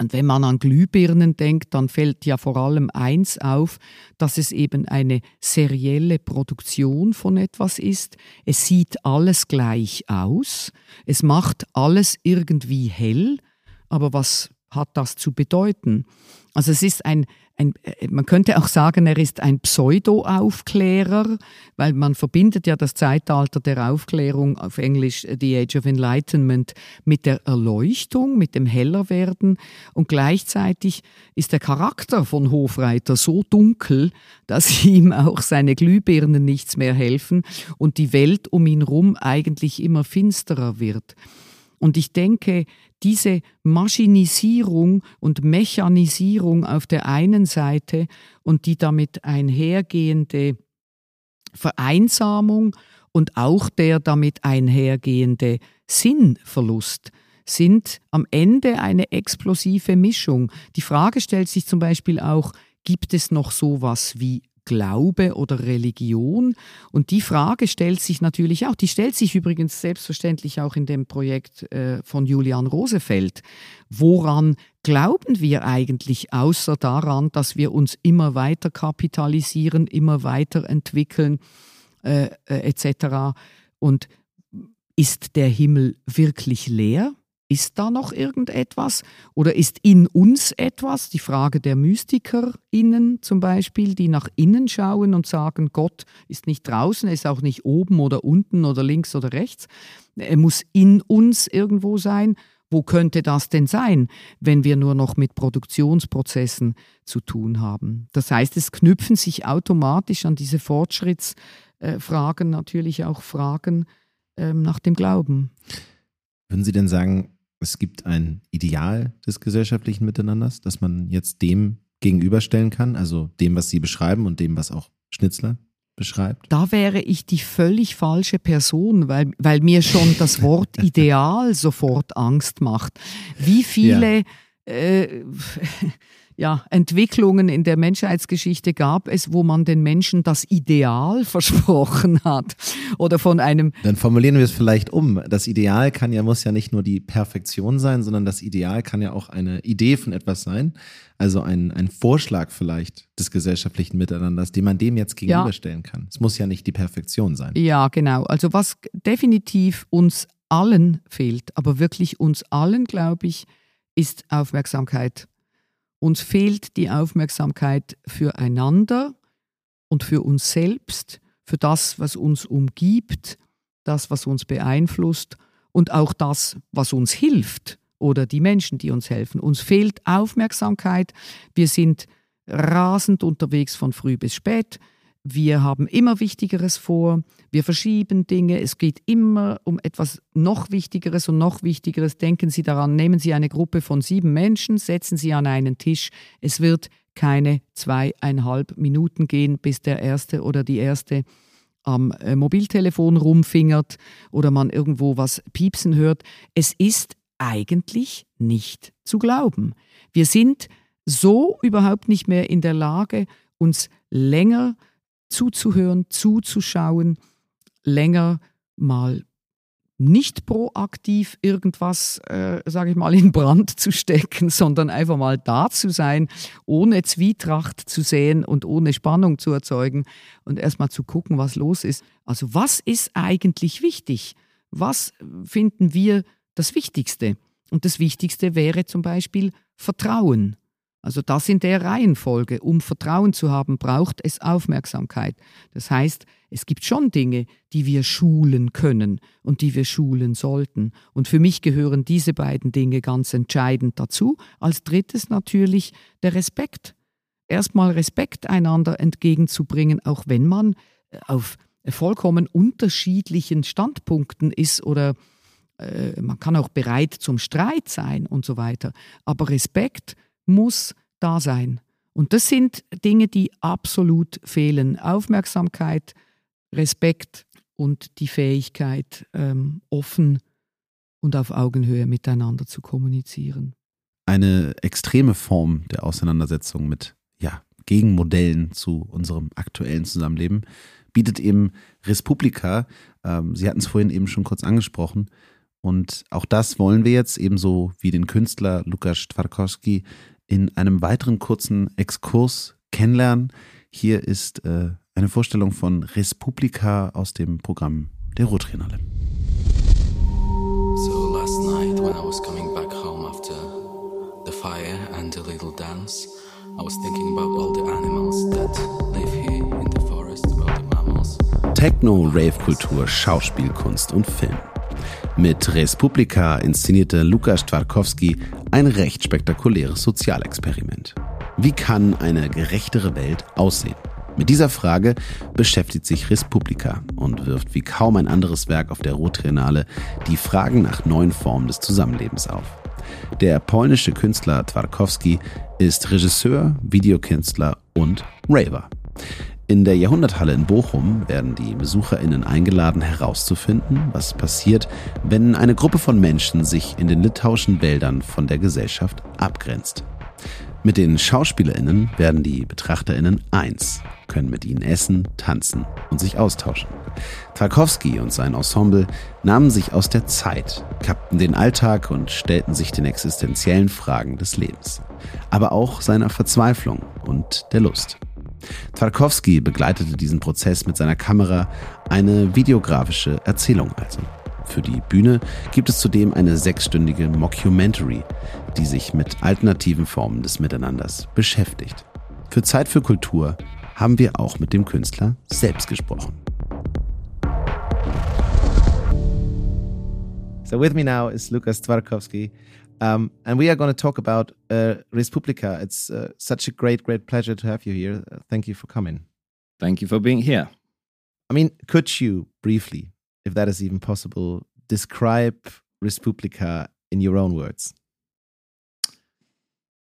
[SPEAKER 2] und wenn man an Glühbirnen denkt, dann fällt ja vor allem eins auf, dass es eben eine serielle Produktion von etwas ist. Es sieht alles gleich aus, es macht alles irgendwie hell, aber was hat das zu bedeuten? Also es ist ein, ein, äh, man könnte auch sagen, er ist ein Pseudo-Aufklärer, weil man verbindet ja das Zeitalter der Aufklärung auf Englisch äh, The Age of Enlightenment mit der Erleuchtung, mit dem Hellerwerden und gleichzeitig ist der Charakter von Hofreiter so dunkel, dass *laughs* ihm auch seine Glühbirnen nichts mehr helfen und die Welt um ihn herum eigentlich immer finsterer wird. Und ich denke, diese Maschinisierung und Mechanisierung auf der einen Seite und die damit einhergehende Vereinsamung und auch der damit einhergehende Sinnverlust sind am Ende eine explosive Mischung. Die Frage stellt sich zum Beispiel auch, gibt es noch sowas wie Glaube oder Religion? Und die Frage stellt sich natürlich auch, die stellt sich übrigens selbstverständlich auch in dem Projekt äh, von Julian Rosefeld. Woran glauben wir eigentlich, außer daran, dass wir uns immer weiter kapitalisieren, immer weiter entwickeln, äh, äh, etc. Und ist der Himmel wirklich leer? Ist da noch irgendetwas? Oder ist in uns etwas? Die Frage der MystikerInnen zum Beispiel, die nach innen schauen und sagen, Gott ist nicht draußen, er ist auch nicht oben oder unten oder links oder rechts. Er muss in uns irgendwo sein. Wo könnte das denn sein, wenn wir nur noch mit Produktionsprozessen zu tun haben? Das heißt, es knüpfen sich automatisch an diese Fortschrittsfragen natürlich auch Fragen ähm, nach dem Glauben.
[SPEAKER 3] Würden Sie denn sagen, es gibt ein Ideal des gesellschaftlichen Miteinanders, das man jetzt dem gegenüberstellen kann, also dem, was Sie beschreiben und dem, was auch Schnitzler beschreibt?
[SPEAKER 2] Da wäre ich die völlig falsche Person, weil, weil mir schon das Wort *laughs* Ideal sofort Angst macht. Wie viele ja. äh, ja, Entwicklungen in der Menschheitsgeschichte gab es, wo man den Menschen das Ideal *laughs* versprochen hat oder von einem.
[SPEAKER 3] Dann formulieren wir es vielleicht um. Das Ideal kann ja, muss ja nicht nur die Perfektion sein, sondern das Ideal kann ja auch eine Idee von etwas sein. Also ein, ein Vorschlag vielleicht des gesellschaftlichen Miteinanders, den man dem jetzt gegenüberstellen ja. kann. Es muss ja nicht die Perfektion sein.
[SPEAKER 2] Ja, genau. Also was definitiv uns allen fehlt, aber wirklich uns allen, glaube ich, ist Aufmerksamkeit. Uns fehlt die Aufmerksamkeit füreinander und für uns selbst, für das, was uns umgibt, das, was uns beeinflusst und auch das, was uns hilft oder die Menschen, die uns helfen. Uns fehlt Aufmerksamkeit. Wir sind rasend unterwegs von früh bis spät. Wir haben immer Wichtigeres vor, wir verschieben Dinge, es geht immer um etwas noch Wichtigeres und noch Wichtigeres. Denken Sie daran, nehmen Sie eine Gruppe von sieben Menschen, setzen Sie an einen Tisch. Es wird keine zweieinhalb Minuten gehen, bis der Erste oder die Erste am äh, Mobiltelefon rumfingert oder man irgendwo was piepsen hört. Es ist eigentlich nicht zu glauben. Wir sind so überhaupt nicht mehr in der Lage, uns länger zu zuzuhören, zuzuschauen, länger mal nicht proaktiv irgendwas, äh, sage ich mal, in Brand zu stecken, sondern einfach mal da zu sein, ohne Zwietracht zu sehen und ohne Spannung zu erzeugen und erstmal zu gucken, was los ist. Also was ist eigentlich wichtig? Was finden wir das Wichtigste? Und das Wichtigste wäre zum Beispiel Vertrauen. Also das in der Reihenfolge. Um Vertrauen zu haben, braucht es Aufmerksamkeit. Das heißt, es gibt schon Dinge, die wir schulen können und die wir schulen sollten. Und für mich gehören diese beiden Dinge ganz entscheidend dazu. Als drittes natürlich der Respekt. Erstmal Respekt einander entgegenzubringen, auch wenn man äh, auf vollkommen unterschiedlichen Standpunkten ist oder äh, man kann auch bereit zum Streit sein und so weiter. Aber Respekt muss da sein. Und das sind Dinge, die absolut fehlen. Aufmerksamkeit, Respekt und die Fähigkeit, ähm, offen und auf Augenhöhe miteinander zu kommunizieren.
[SPEAKER 1] Eine extreme Form der Auseinandersetzung mit ja, Gegenmodellen zu unserem aktuellen Zusammenleben bietet eben Respublika. Ähm, Sie hatten es vorhin eben schon kurz angesprochen. Und auch das wollen wir jetzt ebenso wie den Künstler Lukas Twarkowski in einem weiteren kurzen Exkurs kennenlernen. Hier ist äh, eine Vorstellung von Respublika aus dem Programm der Ruhrtriennale. So last night when I was coming back home after the fire and a little dance, I was thinking about all the animals that live here in the forest, all the mammals. Techno, Rave-Kultur, Schauspielkunst und Film. Mit Respublika inszenierte Lukas Twarkowski ein recht spektakuläres Sozialexperiment. Wie kann eine gerechtere Welt aussehen? Mit dieser Frage beschäftigt sich Respublika und wirft wie kaum ein anderes Werk auf der Rotriennale die Fragen nach neuen Formen des Zusammenlebens auf. Der polnische Künstler Twarkowski ist Regisseur, Videokünstler und Raver. In der Jahrhunderthalle in Bochum werden die BesucherInnen eingeladen, herauszufinden, was passiert, wenn eine Gruppe von Menschen sich in den litauischen Wäldern von der Gesellschaft abgrenzt. Mit den SchauspielerInnen werden die BetrachterInnen eins, können mit ihnen essen, tanzen und sich austauschen. Tarkowski und sein Ensemble nahmen sich aus der Zeit, kappten den Alltag und stellten sich den existenziellen Fragen des Lebens, aber auch seiner Verzweiflung und der Lust. Tarkowski begleitete diesen Prozess mit seiner Kamera, eine videografische Erzählung also. Für die Bühne gibt es zudem eine sechsstündige Mockumentary, die sich mit alternativen Formen des Miteinanders beschäftigt. Für Zeit für Kultur haben wir auch mit dem Künstler selbst gesprochen.
[SPEAKER 3] So with me now is Lukas Twarkowski, um, and we are going to talk about uh, Respublika. It's uh, such a great, great pleasure to have you here. Uh, thank you for coming.
[SPEAKER 5] Thank you for being here.
[SPEAKER 3] I mean, could you briefly, if that is even possible, describe Respublika in your own words?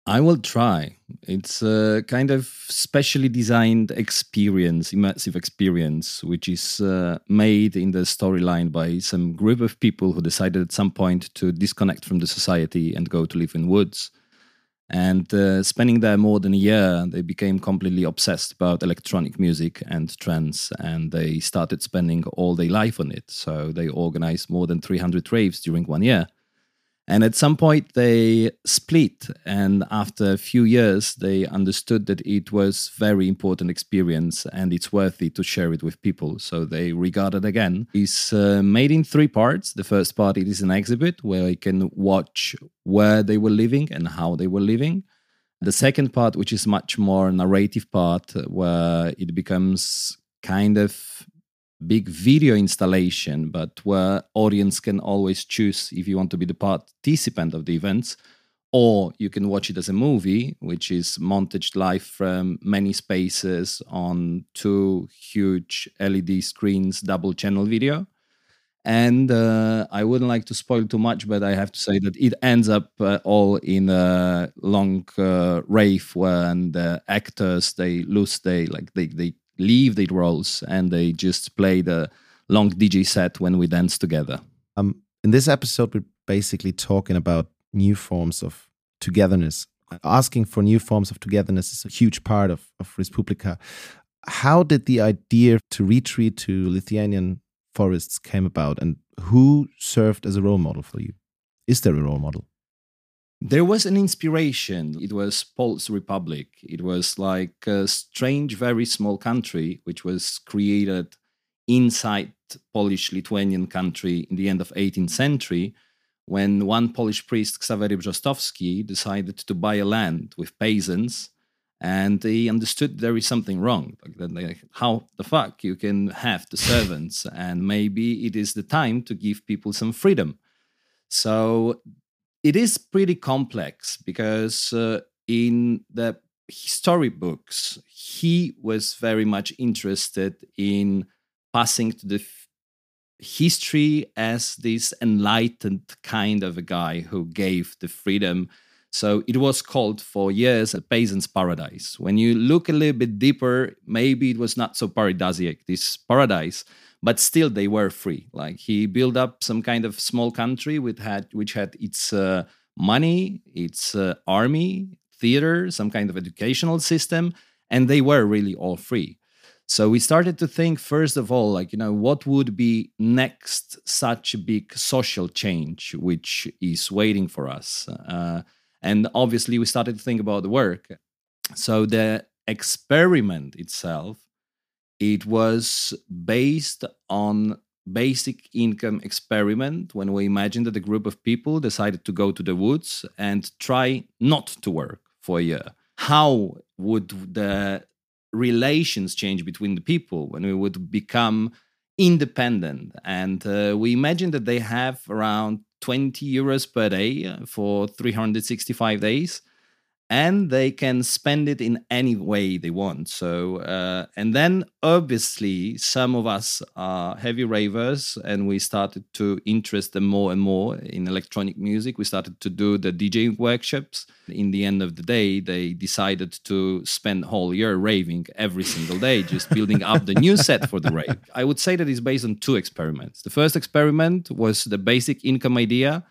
[SPEAKER 5] I will try. It's a kind of specially designed experience, immersive experience, which is uh, made in the storyline by some group of people who decided at some point to disconnect from the society and go to live in woods. And uh, spending there more than a year, they became completely obsessed about electronic music and trance, and they started spending all their life on it. So they organized more than 300 raves during one year. And at some point, they split. And after a few years, they understood that it was very important experience and it's worthy to share it with people. So they regarded again. It's uh, made in three parts. The first part it is an exhibit where you can watch where they were living and how they were living. The second part, which is much more narrative part, where it becomes kind of big video installation, but where audience can always choose if you want to be the participant of the events, or you can watch it as a movie, which is montaged live from many spaces on two huge LED screens, double channel video. And uh, I wouldn't like to spoil too much, but I have to say that it ends up uh, all in a long uh, rave when the actors they lose they like they they leave their roles and they just play the long DJ set when we dance together.
[SPEAKER 3] Um, in this episode, we're basically talking about new forms of togetherness. Asking for new forms of togetherness is a huge part of, of Respublika. How did the idea to retreat to Lithuanian forests came about and who served as a role model for you? Is there a role model?
[SPEAKER 5] There was an inspiration. It was Pol's Republic. It was like a strange, very small country which was created inside Polish-Lithuanian country in the end of 18th century when one Polish priest, Ksawery Brzostowski, decided to buy a land with peasants and he understood there is something wrong. Like, how the fuck you can have the servants and maybe it is the time to give people some freedom. So it is pretty complex because uh, in the history books, he was very much interested in passing to the f- history as this enlightened kind of a guy who gave the freedom. So it was called for years a peasant's paradise. When you look a little bit deeper, maybe it was not so paradisiac, this paradise, but still they were free. Like he built up some kind of small country with had which had its uh, money, its uh, army, theater, some kind of educational system, and they were really all free. So we started to think first of all, like you know, what would be next such a big social change which is waiting for us, uh, and obviously we started to think about the work. So the experiment itself it was based on basic income experiment when we imagined that a group of people decided to go to the woods and try not to work for a year. How would the relations change between the people when we would become independent? And uh, we imagined that they have around 20 euros per day for 365 days and they can spend it in any way they want. So, uh, and then obviously, some of us are heavy ravers, and we started to interest them more and more in electronic music. We started to do the DJing workshops. In the end of the day, they decided to spend whole year raving every single day, just building up the new set for the rave. *laughs* I would say that it's based on two experiments. The first experiment was the basic income idea,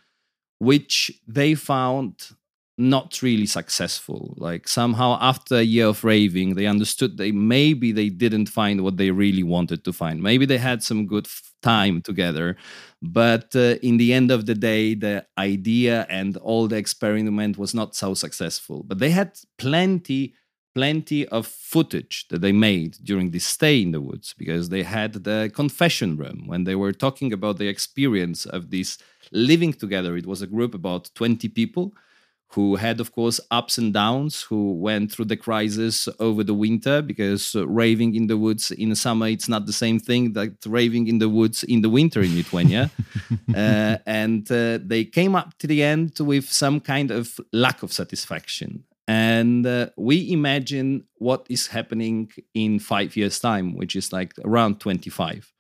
[SPEAKER 5] which they found not really successful. Like somehow after a year of raving, they understood they maybe they didn't find what they really wanted to find. Maybe they had some good f- time together, but uh, in the end of the day, the idea and all the experiment was not so successful. But they had plenty plenty of footage that they made during this stay in the woods because they had the confession room when they were talking about the experience of this living together. It was a group about 20 people who had, of course, ups and downs, who went through the crisis over the winter because uh, raving in the woods in the summer, it's not the same thing that raving in the woods in the winter in Lithuania. *laughs* uh, and uh, they came up to the end with some kind of lack of satisfaction. And uh, we imagine what is happening in five years' time, which is like around 25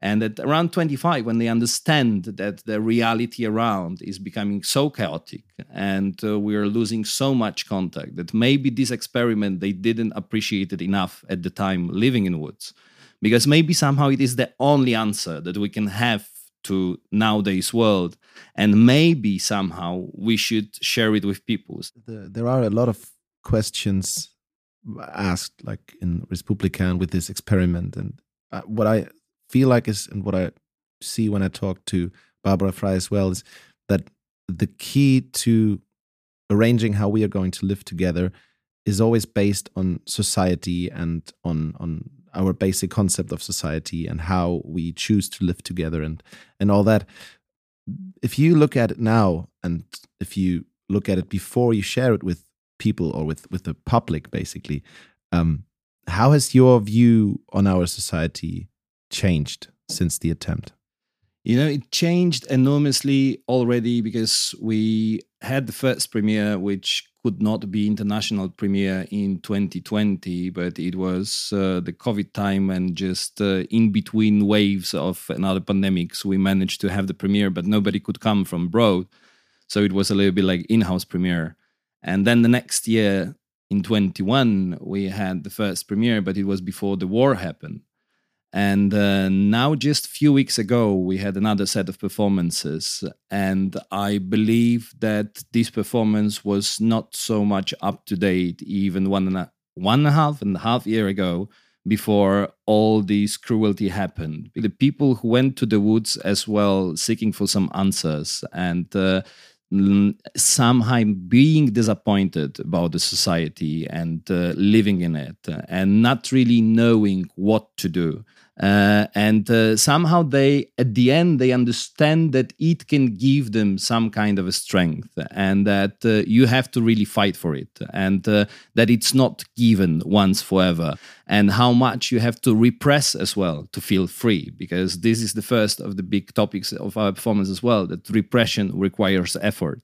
[SPEAKER 5] and at around 25 when they understand that the reality around is becoming so chaotic and uh, we are losing so much contact that maybe this experiment they didn't appreciate it enough at the time living in woods. Because maybe somehow it is the only answer that we can have to nowadays world and maybe somehow we should share it with people.
[SPEAKER 3] The, there are a lot of questions asked like in Respublikan with this experiment and uh, what i feel like is, and what I see when I talk to Barbara Frei as well, is that the key to arranging how we are going to live together is always based on society and on on our basic concept of society and how we choose to live together and and all that. If you look at it now and if you look at it before you share it with people or with with the public basically um, how has your view on our society changed since the attempt?
[SPEAKER 5] You know, it changed enormously already because we had the first premiere, which could not be international premiere in 2020, but it was uh, the COVID time and just uh, in between waves of another pandemics, we managed to have the premiere, but nobody could come from abroad. So it was a little bit like in-house premiere. And then the next year, in 21, we had the first premiere, but it was before the war happened. And uh, now, just a few weeks ago, we had another set of performances. And I believe that this performance was not so much up to date, even one and a, one and a half and a half year ago, before all this cruelty happened. The people who went to the woods as well, seeking for some answers and uh, somehow being disappointed about the society and uh, living in it and not really knowing what to do uh, and uh, somehow they at the end they understand that it can give them some kind of a strength and that uh, you have to really fight for it and uh, that it's not given once forever and how much you have to repress as well to feel free because this is the first of the big topics of our performance as well that repression requires effort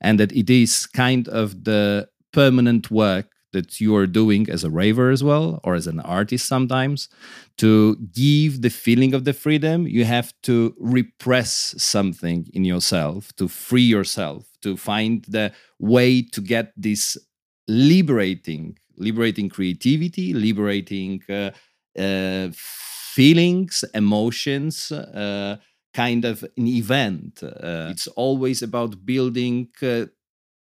[SPEAKER 5] and that it is kind of the permanent work that you are doing as a raver as well or as an artist sometimes to give the feeling of the freedom you have to repress something in yourself to free yourself to find the way to get this liberating liberating creativity liberating uh, uh, feelings emotions uh, kind of an event. Uh, it's always about building uh,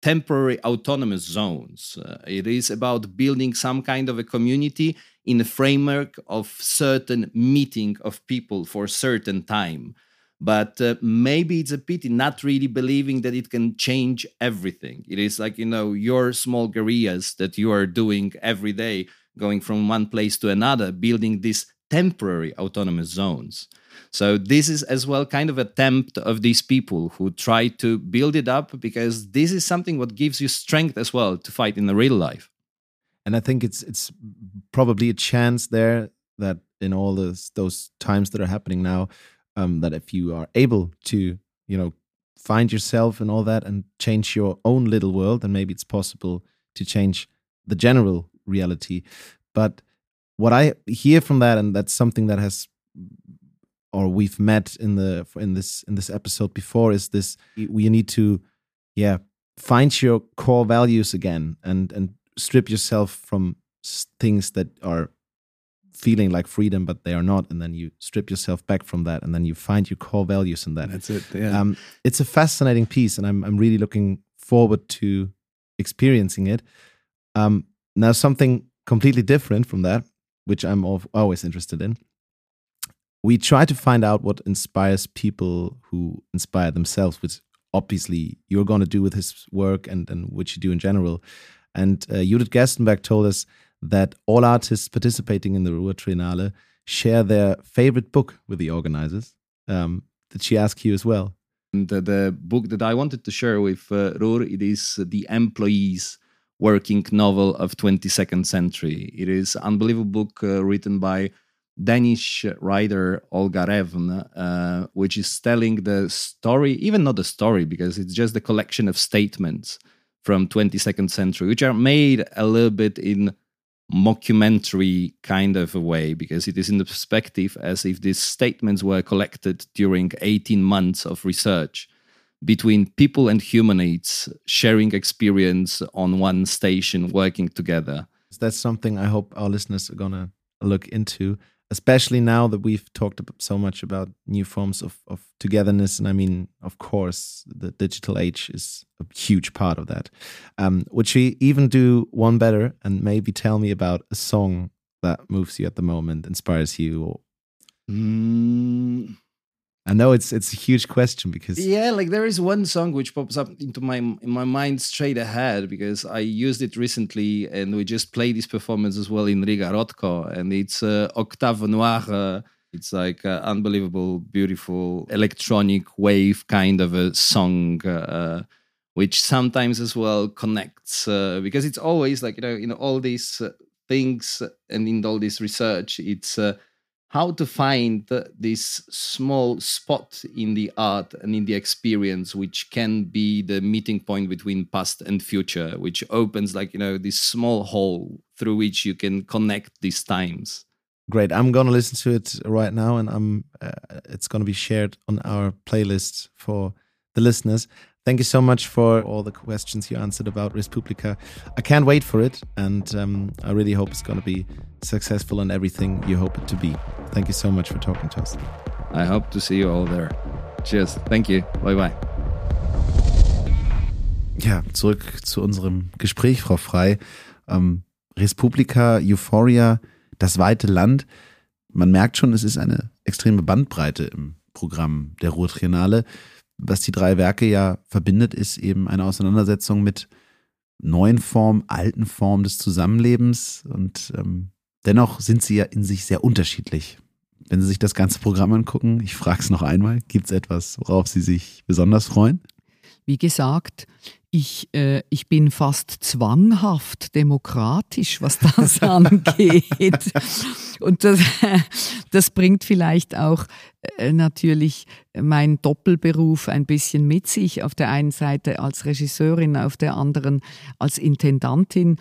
[SPEAKER 5] temporary autonomous zones. Uh, it is about building some kind of a community in a framework of certain meeting of people for a certain time. But uh, maybe it's a pity not really believing that it can change everything. It is like, you know, your small guerrillas that you are doing every day, going from one place to another, building these temporary autonomous zones. So this is as well kind of attempt of these people who try to build it up because this is something what gives you strength as well to fight in the real life.
[SPEAKER 3] And I think it's it's probably a chance there that in all those those times that are happening now, um, that if you are able to, you know, find yourself and all that and change your own little world, then maybe it's possible to change the general reality. But what I hear from that, and that's something that has or we've met in the in this in this episode before is this we need to yeah find your core values again and and strip yourself from things that are feeling like freedom but they are not and then you strip yourself back from that and then you find your core values in that
[SPEAKER 1] that's it yeah
[SPEAKER 3] um, it's a fascinating piece and I'm, I'm really looking forward to experiencing it. Um, now, something completely different from that, which I'm always interested in. We try to find out what inspires people who inspire themselves, which obviously you're going to do with his work and, and what you do in general. And uh, Judith Gerstenberg told us that all artists participating in the Ruhr Triennale share their favorite book with the organizers. Um, did she ask you as well?
[SPEAKER 5] The, the book that I wanted to share with uh, Ruhr, it is The Employees Working Novel of 22nd Century. It is an unbelievable book uh, written by Danish writer Olga Revn, uh, which is telling the story, even not the story, because it's just a collection of statements from 22nd century, which are made a little bit in mockumentary kind of a way, because it is in the perspective as if these statements were collected during 18 months of research between people and humanoids sharing experience on one station working together.
[SPEAKER 3] That's something I hope our listeners are going to look into especially now that we've talked so much about new forms of, of togetherness. And I mean, of course, the digital age is a huge part of that. Um, would she even do one better and maybe tell me about a song that moves you at the moment, inspires you? Or...
[SPEAKER 5] Mm.
[SPEAKER 3] I know it's it's a huge question because
[SPEAKER 5] yeah, like there is one song which pops up into my in my mind straight ahead because I used it recently and we just played this performance as well in Riga Rotko and it's uh, Octave Noir. Uh, it's like uh, unbelievable, beautiful electronic wave kind of a song. Uh, which sometimes as well connects uh, because it's always like you know in all these uh, things and in all this research it's uh, how to find this small spot in the art and in the experience which can be the meeting point between past and future which opens like you know this small hole through which you can connect these times.
[SPEAKER 3] Great. I'm going to listen to it right now and i'm uh, it's going to be shared on our playlist for the listeners Thank you so much for all the questions you answered about Respublica. I can't wait for it, and um, I really hope it's going to be successful and everything you hope it to be. Thank you so much for talking to us.
[SPEAKER 5] I hope to see you all there. Cheers. Thank you. Bye bye.
[SPEAKER 1] Ja, zurück zu unserem Gespräch, Frau Frei. Ähm, Respublika, Euphoria, das weite Land. Man merkt schon, es ist eine extreme Bandbreite im Programm der Ruhr Triennale was die drei Werke ja verbindet, ist eben eine Auseinandersetzung mit neuen Formen, alten Formen des Zusammenlebens und ähm, dennoch sind sie ja in sich sehr unterschiedlich. Wenn Sie sich das ganze Programm angucken, ich frage es noch einmal, gibt es etwas, worauf Sie sich besonders freuen?
[SPEAKER 2] Wie gesagt, ich, äh, ich bin fast zwanghaft demokratisch, was das *laughs* angeht. Und das, das bringt vielleicht auch äh, natürlich meinen Doppelberuf ein bisschen mit sich. Auf der einen Seite als Regisseurin, auf der anderen als Intendantin.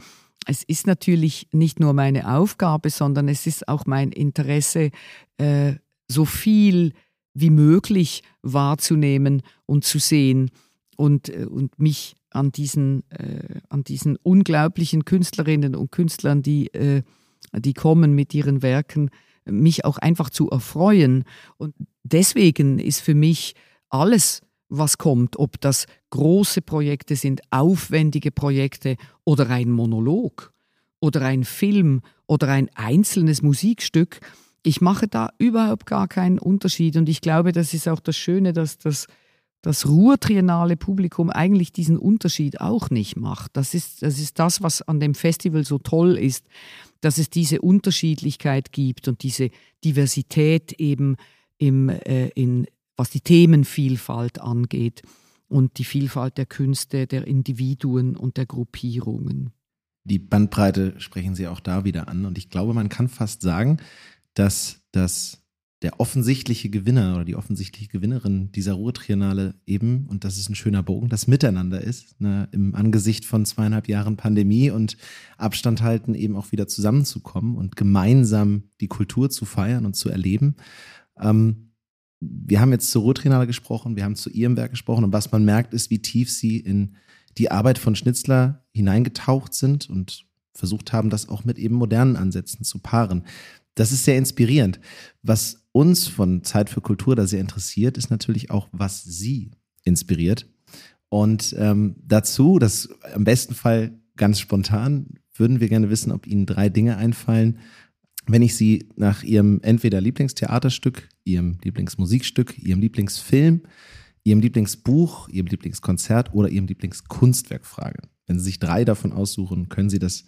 [SPEAKER 2] Es ist natürlich nicht nur meine Aufgabe, sondern es ist auch mein Interesse, äh, so viel wie möglich wahrzunehmen und zu sehen und, äh, und mich an diesen, äh, an diesen unglaublichen Künstlerinnen und Künstlern, die, äh, die kommen mit ihren Werken, mich auch einfach zu erfreuen. Und deswegen ist für mich alles, was kommt, ob das große Projekte sind, aufwendige Projekte oder ein Monolog oder ein Film oder ein einzelnes Musikstück, ich mache da überhaupt gar keinen Unterschied. Und ich glaube, das ist auch das Schöne, dass das das ruhrtriennale Publikum eigentlich diesen Unterschied auch nicht macht. Das ist, das ist das, was an dem Festival so toll ist, dass es diese Unterschiedlichkeit gibt und diese Diversität eben im, äh, in, was die Themenvielfalt angeht und die Vielfalt der Künste, der Individuen und der Gruppierungen.
[SPEAKER 3] Die Bandbreite sprechen Sie auch da wieder an. Und ich glaube, man kann fast sagen, dass das der offensichtliche Gewinner oder die offensichtliche Gewinnerin dieser Ruhrtriennale eben, und das ist ein schöner Bogen, das Miteinander ist, ne, im Angesicht von zweieinhalb Jahren Pandemie und Abstand halten, eben auch wieder zusammenzukommen und gemeinsam die Kultur zu feiern und zu erleben. Ähm, wir haben jetzt zur Ruhrtriennale gesprochen, wir haben zu ihrem Werk gesprochen und was man merkt, ist, wie tief sie in die Arbeit von Schnitzler hineingetaucht sind und versucht haben, das auch mit eben modernen Ansätzen zu paaren. Das ist sehr inspirierend. Was uns von Zeit für Kultur da sehr interessiert, ist natürlich auch, was Sie inspiriert. Und ähm, dazu, das am besten Fall ganz spontan, würden wir gerne wissen, ob Ihnen drei Dinge einfallen, wenn ich Sie nach Ihrem entweder Lieblingstheaterstück, Ihrem Lieblingsmusikstück, Ihrem Lieblingsfilm, Ihrem Lieblingsbuch, Ihrem Lieblingskonzert oder Ihrem Lieblingskunstwerk frage. Wenn Sie sich drei davon aussuchen, können Sie das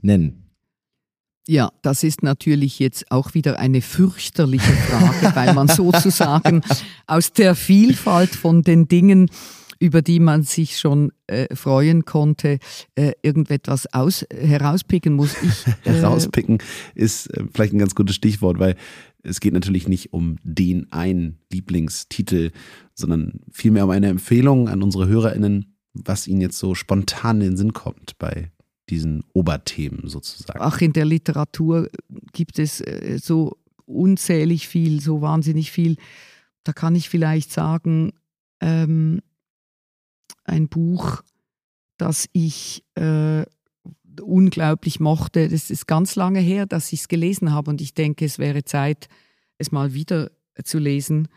[SPEAKER 3] nennen.
[SPEAKER 2] Ja, das ist natürlich jetzt auch wieder eine fürchterliche Frage, weil man sozusagen *laughs* aus der Vielfalt von den Dingen, über die man sich schon äh, freuen konnte, äh, irgendetwas aus, herauspicken muss. Ich, *laughs*
[SPEAKER 1] äh, herauspicken ist äh, vielleicht ein ganz gutes Stichwort, weil es geht natürlich nicht um den einen Lieblingstitel, sondern vielmehr um eine Empfehlung an unsere HörerInnen, was ihnen jetzt so spontan in den Sinn kommt bei diesen Oberthemen sozusagen.
[SPEAKER 2] Ach, in der Literatur gibt es äh, so unzählig viel, so wahnsinnig viel. Da kann ich vielleicht sagen, ähm, ein Buch, das ich äh, unglaublich mochte. Das ist ganz lange her, dass ich es gelesen habe und ich denke, es wäre Zeit, es mal wieder zu lesen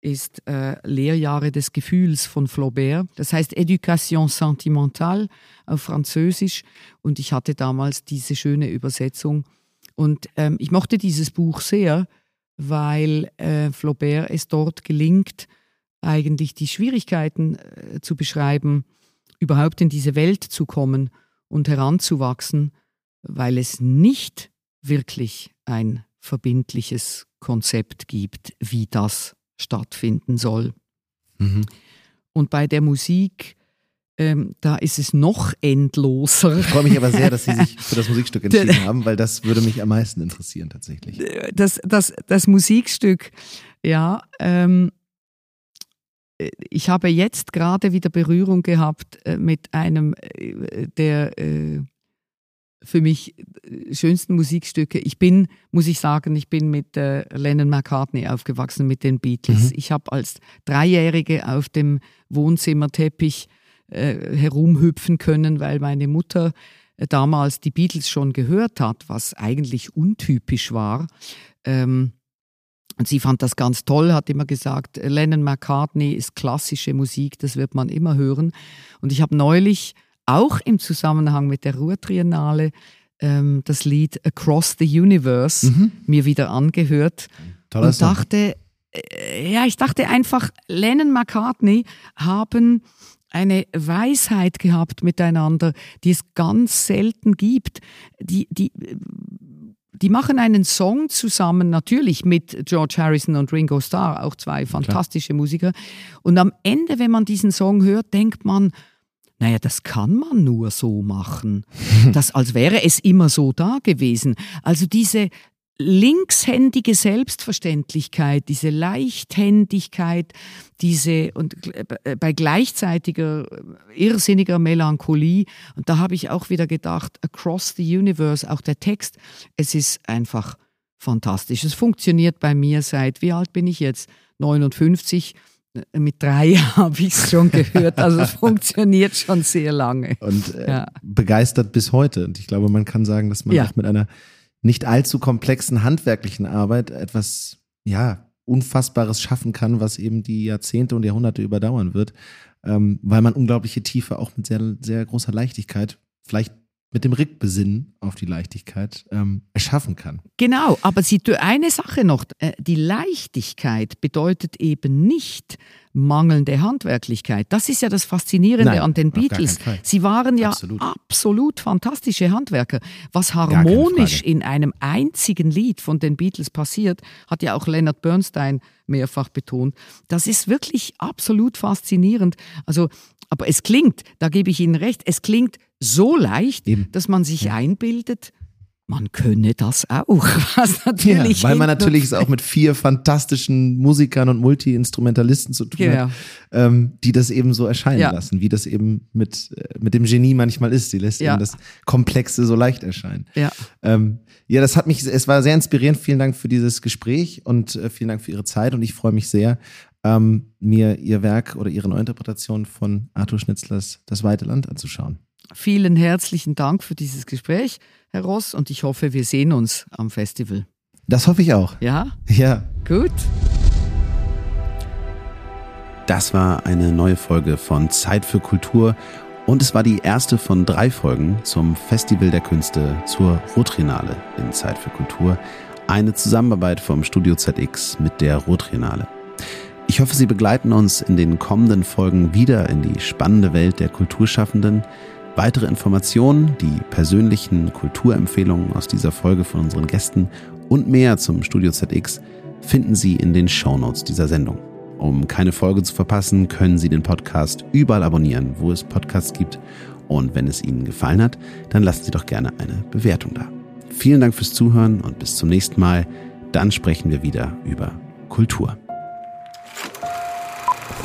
[SPEAKER 2] ist äh, Lehrjahre des Gefühls von Flaubert. Das heißt Education sentimentale auf Französisch. Und ich hatte damals diese schöne Übersetzung. Und ähm, ich mochte dieses Buch sehr, weil äh, Flaubert es dort gelingt, eigentlich die Schwierigkeiten äh, zu beschreiben, überhaupt in diese Welt zu kommen und heranzuwachsen, weil es nicht wirklich ein verbindliches Konzept gibt, wie das stattfinden soll. Mhm. Und bei der Musik, ähm, da ist es noch endloser.
[SPEAKER 3] Ich freue mich aber sehr, dass Sie sich für das *laughs* Musikstück entschieden haben, weil das würde mich am meisten interessieren tatsächlich.
[SPEAKER 2] Das, das, das Musikstück, ja, ähm, ich habe jetzt gerade wieder Berührung gehabt äh, mit einem äh, der äh, für mich äh, schönsten Musikstücke. Ich bin, muss ich sagen, ich bin mit äh, Lennon McCartney aufgewachsen, mit den Beatles. Mhm. Ich habe als Dreijährige auf dem Wohnzimmerteppich äh, herumhüpfen können, weil meine Mutter äh, damals die Beatles schon gehört hat, was eigentlich untypisch war. Ähm, und sie fand das ganz toll, hat immer gesagt, Lennon McCartney ist klassische Musik, das wird man immer hören. Und ich habe neulich auch im Zusammenhang mit der Ruhrtriennale ähm, das Lied Across the Universe mhm. mir wieder angehört Toller und dachte, äh, ja, ich dachte einfach, Lennon McCartney haben eine Weisheit gehabt miteinander, die es ganz selten gibt. Die, die, die machen einen Song zusammen, natürlich mit George Harrison und Ringo Starr, auch zwei fantastische Klar. Musiker. Und am Ende, wenn man diesen Song hört, denkt man, naja, das kann man nur so machen. *laughs* Das, als wäre es immer so da gewesen. Also diese linkshändige Selbstverständlichkeit, diese Leichthändigkeit, diese und äh, bei gleichzeitiger irrsinniger Melancholie. Und da habe ich auch wieder gedacht, Across the Universe, auch der Text, es ist einfach fantastisch. Es funktioniert bei mir seit, wie alt bin ich jetzt? 59 mit drei *laughs* habe ich es schon gehört. Also es funktioniert schon sehr lange.
[SPEAKER 3] Und äh, ja. begeistert bis heute. Und ich glaube, man kann sagen, dass man ja. auch mit einer nicht allzu komplexen handwerklichen Arbeit etwas, ja, Unfassbares schaffen kann, was eben die Jahrzehnte und Jahrhunderte überdauern wird, ähm, weil man unglaubliche Tiefe auch mit sehr, sehr großer Leichtigkeit, vielleicht mit dem Rückbesinnen auf die Leichtigkeit ähm, erschaffen kann.
[SPEAKER 2] Genau, aber sie, eine Sache noch, äh, die Leichtigkeit bedeutet eben nicht mangelnde Handwerklichkeit. Das ist ja das Faszinierende Nein, an den Beatles. Sie waren ja absolut. absolut. fantastische Handwerker. Was harmonisch in einem einzigen Lied von den Beatles passiert, hat ja auch Leonard Bernstein mehrfach betont. Das ist wirklich absolut faszinierend. Also, aber es klingt, da gebe ich Ihnen recht, es klingt so leicht, Eben. dass man sich ja. einbildet, man könne das auch. *laughs*
[SPEAKER 3] Was natürlich ja, weil man natürlich es auch mit vier fantastischen Musikern und Multi-Instrumentalisten zu tun genau. hat, ähm, die das eben so erscheinen ja. lassen, wie das eben mit, äh, mit dem Genie manchmal ist. Sie lässt ja. eben das Komplexe so leicht erscheinen.
[SPEAKER 2] Ja.
[SPEAKER 3] Ähm, ja, das hat mich, es war sehr inspirierend. Vielen Dank für dieses Gespräch und äh, vielen Dank für Ihre Zeit und ich freue mich sehr, ähm, mir Ihr Werk oder Ihre Neuinterpretation von Arthur Schnitzlers Das weite Land anzuschauen.
[SPEAKER 2] Vielen herzlichen Dank für dieses Gespräch, Herr Ross, und ich hoffe, wir sehen uns am Festival.
[SPEAKER 3] Das hoffe ich auch.
[SPEAKER 2] Ja?
[SPEAKER 3] Ja.
[SPEAKER 2] Gut.
[SPEAKER 1] Das war eine neue Folge von Zeit für Kultur und es war die erste von drei Folgen zum Festival der Künste zur Rotrinale in Zeit für Kultur. Eine Zusammenarbeit vom Studio ZX mit der Rotrinale. Ich hoffe, Sie begleiten uns in den kommenden Folgen wieder in die spannende Welt der Kulturschaffenden. Weitere Informationen, die persönlichen Kulturempfehlungen aus dieser Folge von unseren Gästen und mehr zum Studio ZX finden Sie in den Shownotes dieser Sendung. Um keine Folge zu verpassen, können Sie den Podcast überall abonnieren, wo es Podcasts gibt. Und wenn es Ihnen gefallen hat, dann lassen Sie doch gerne eine Bewertung da. Vielen Dank fürs Zuhören und bis zum nächsten Mal. Dann sprechen wir wieder über Kultur.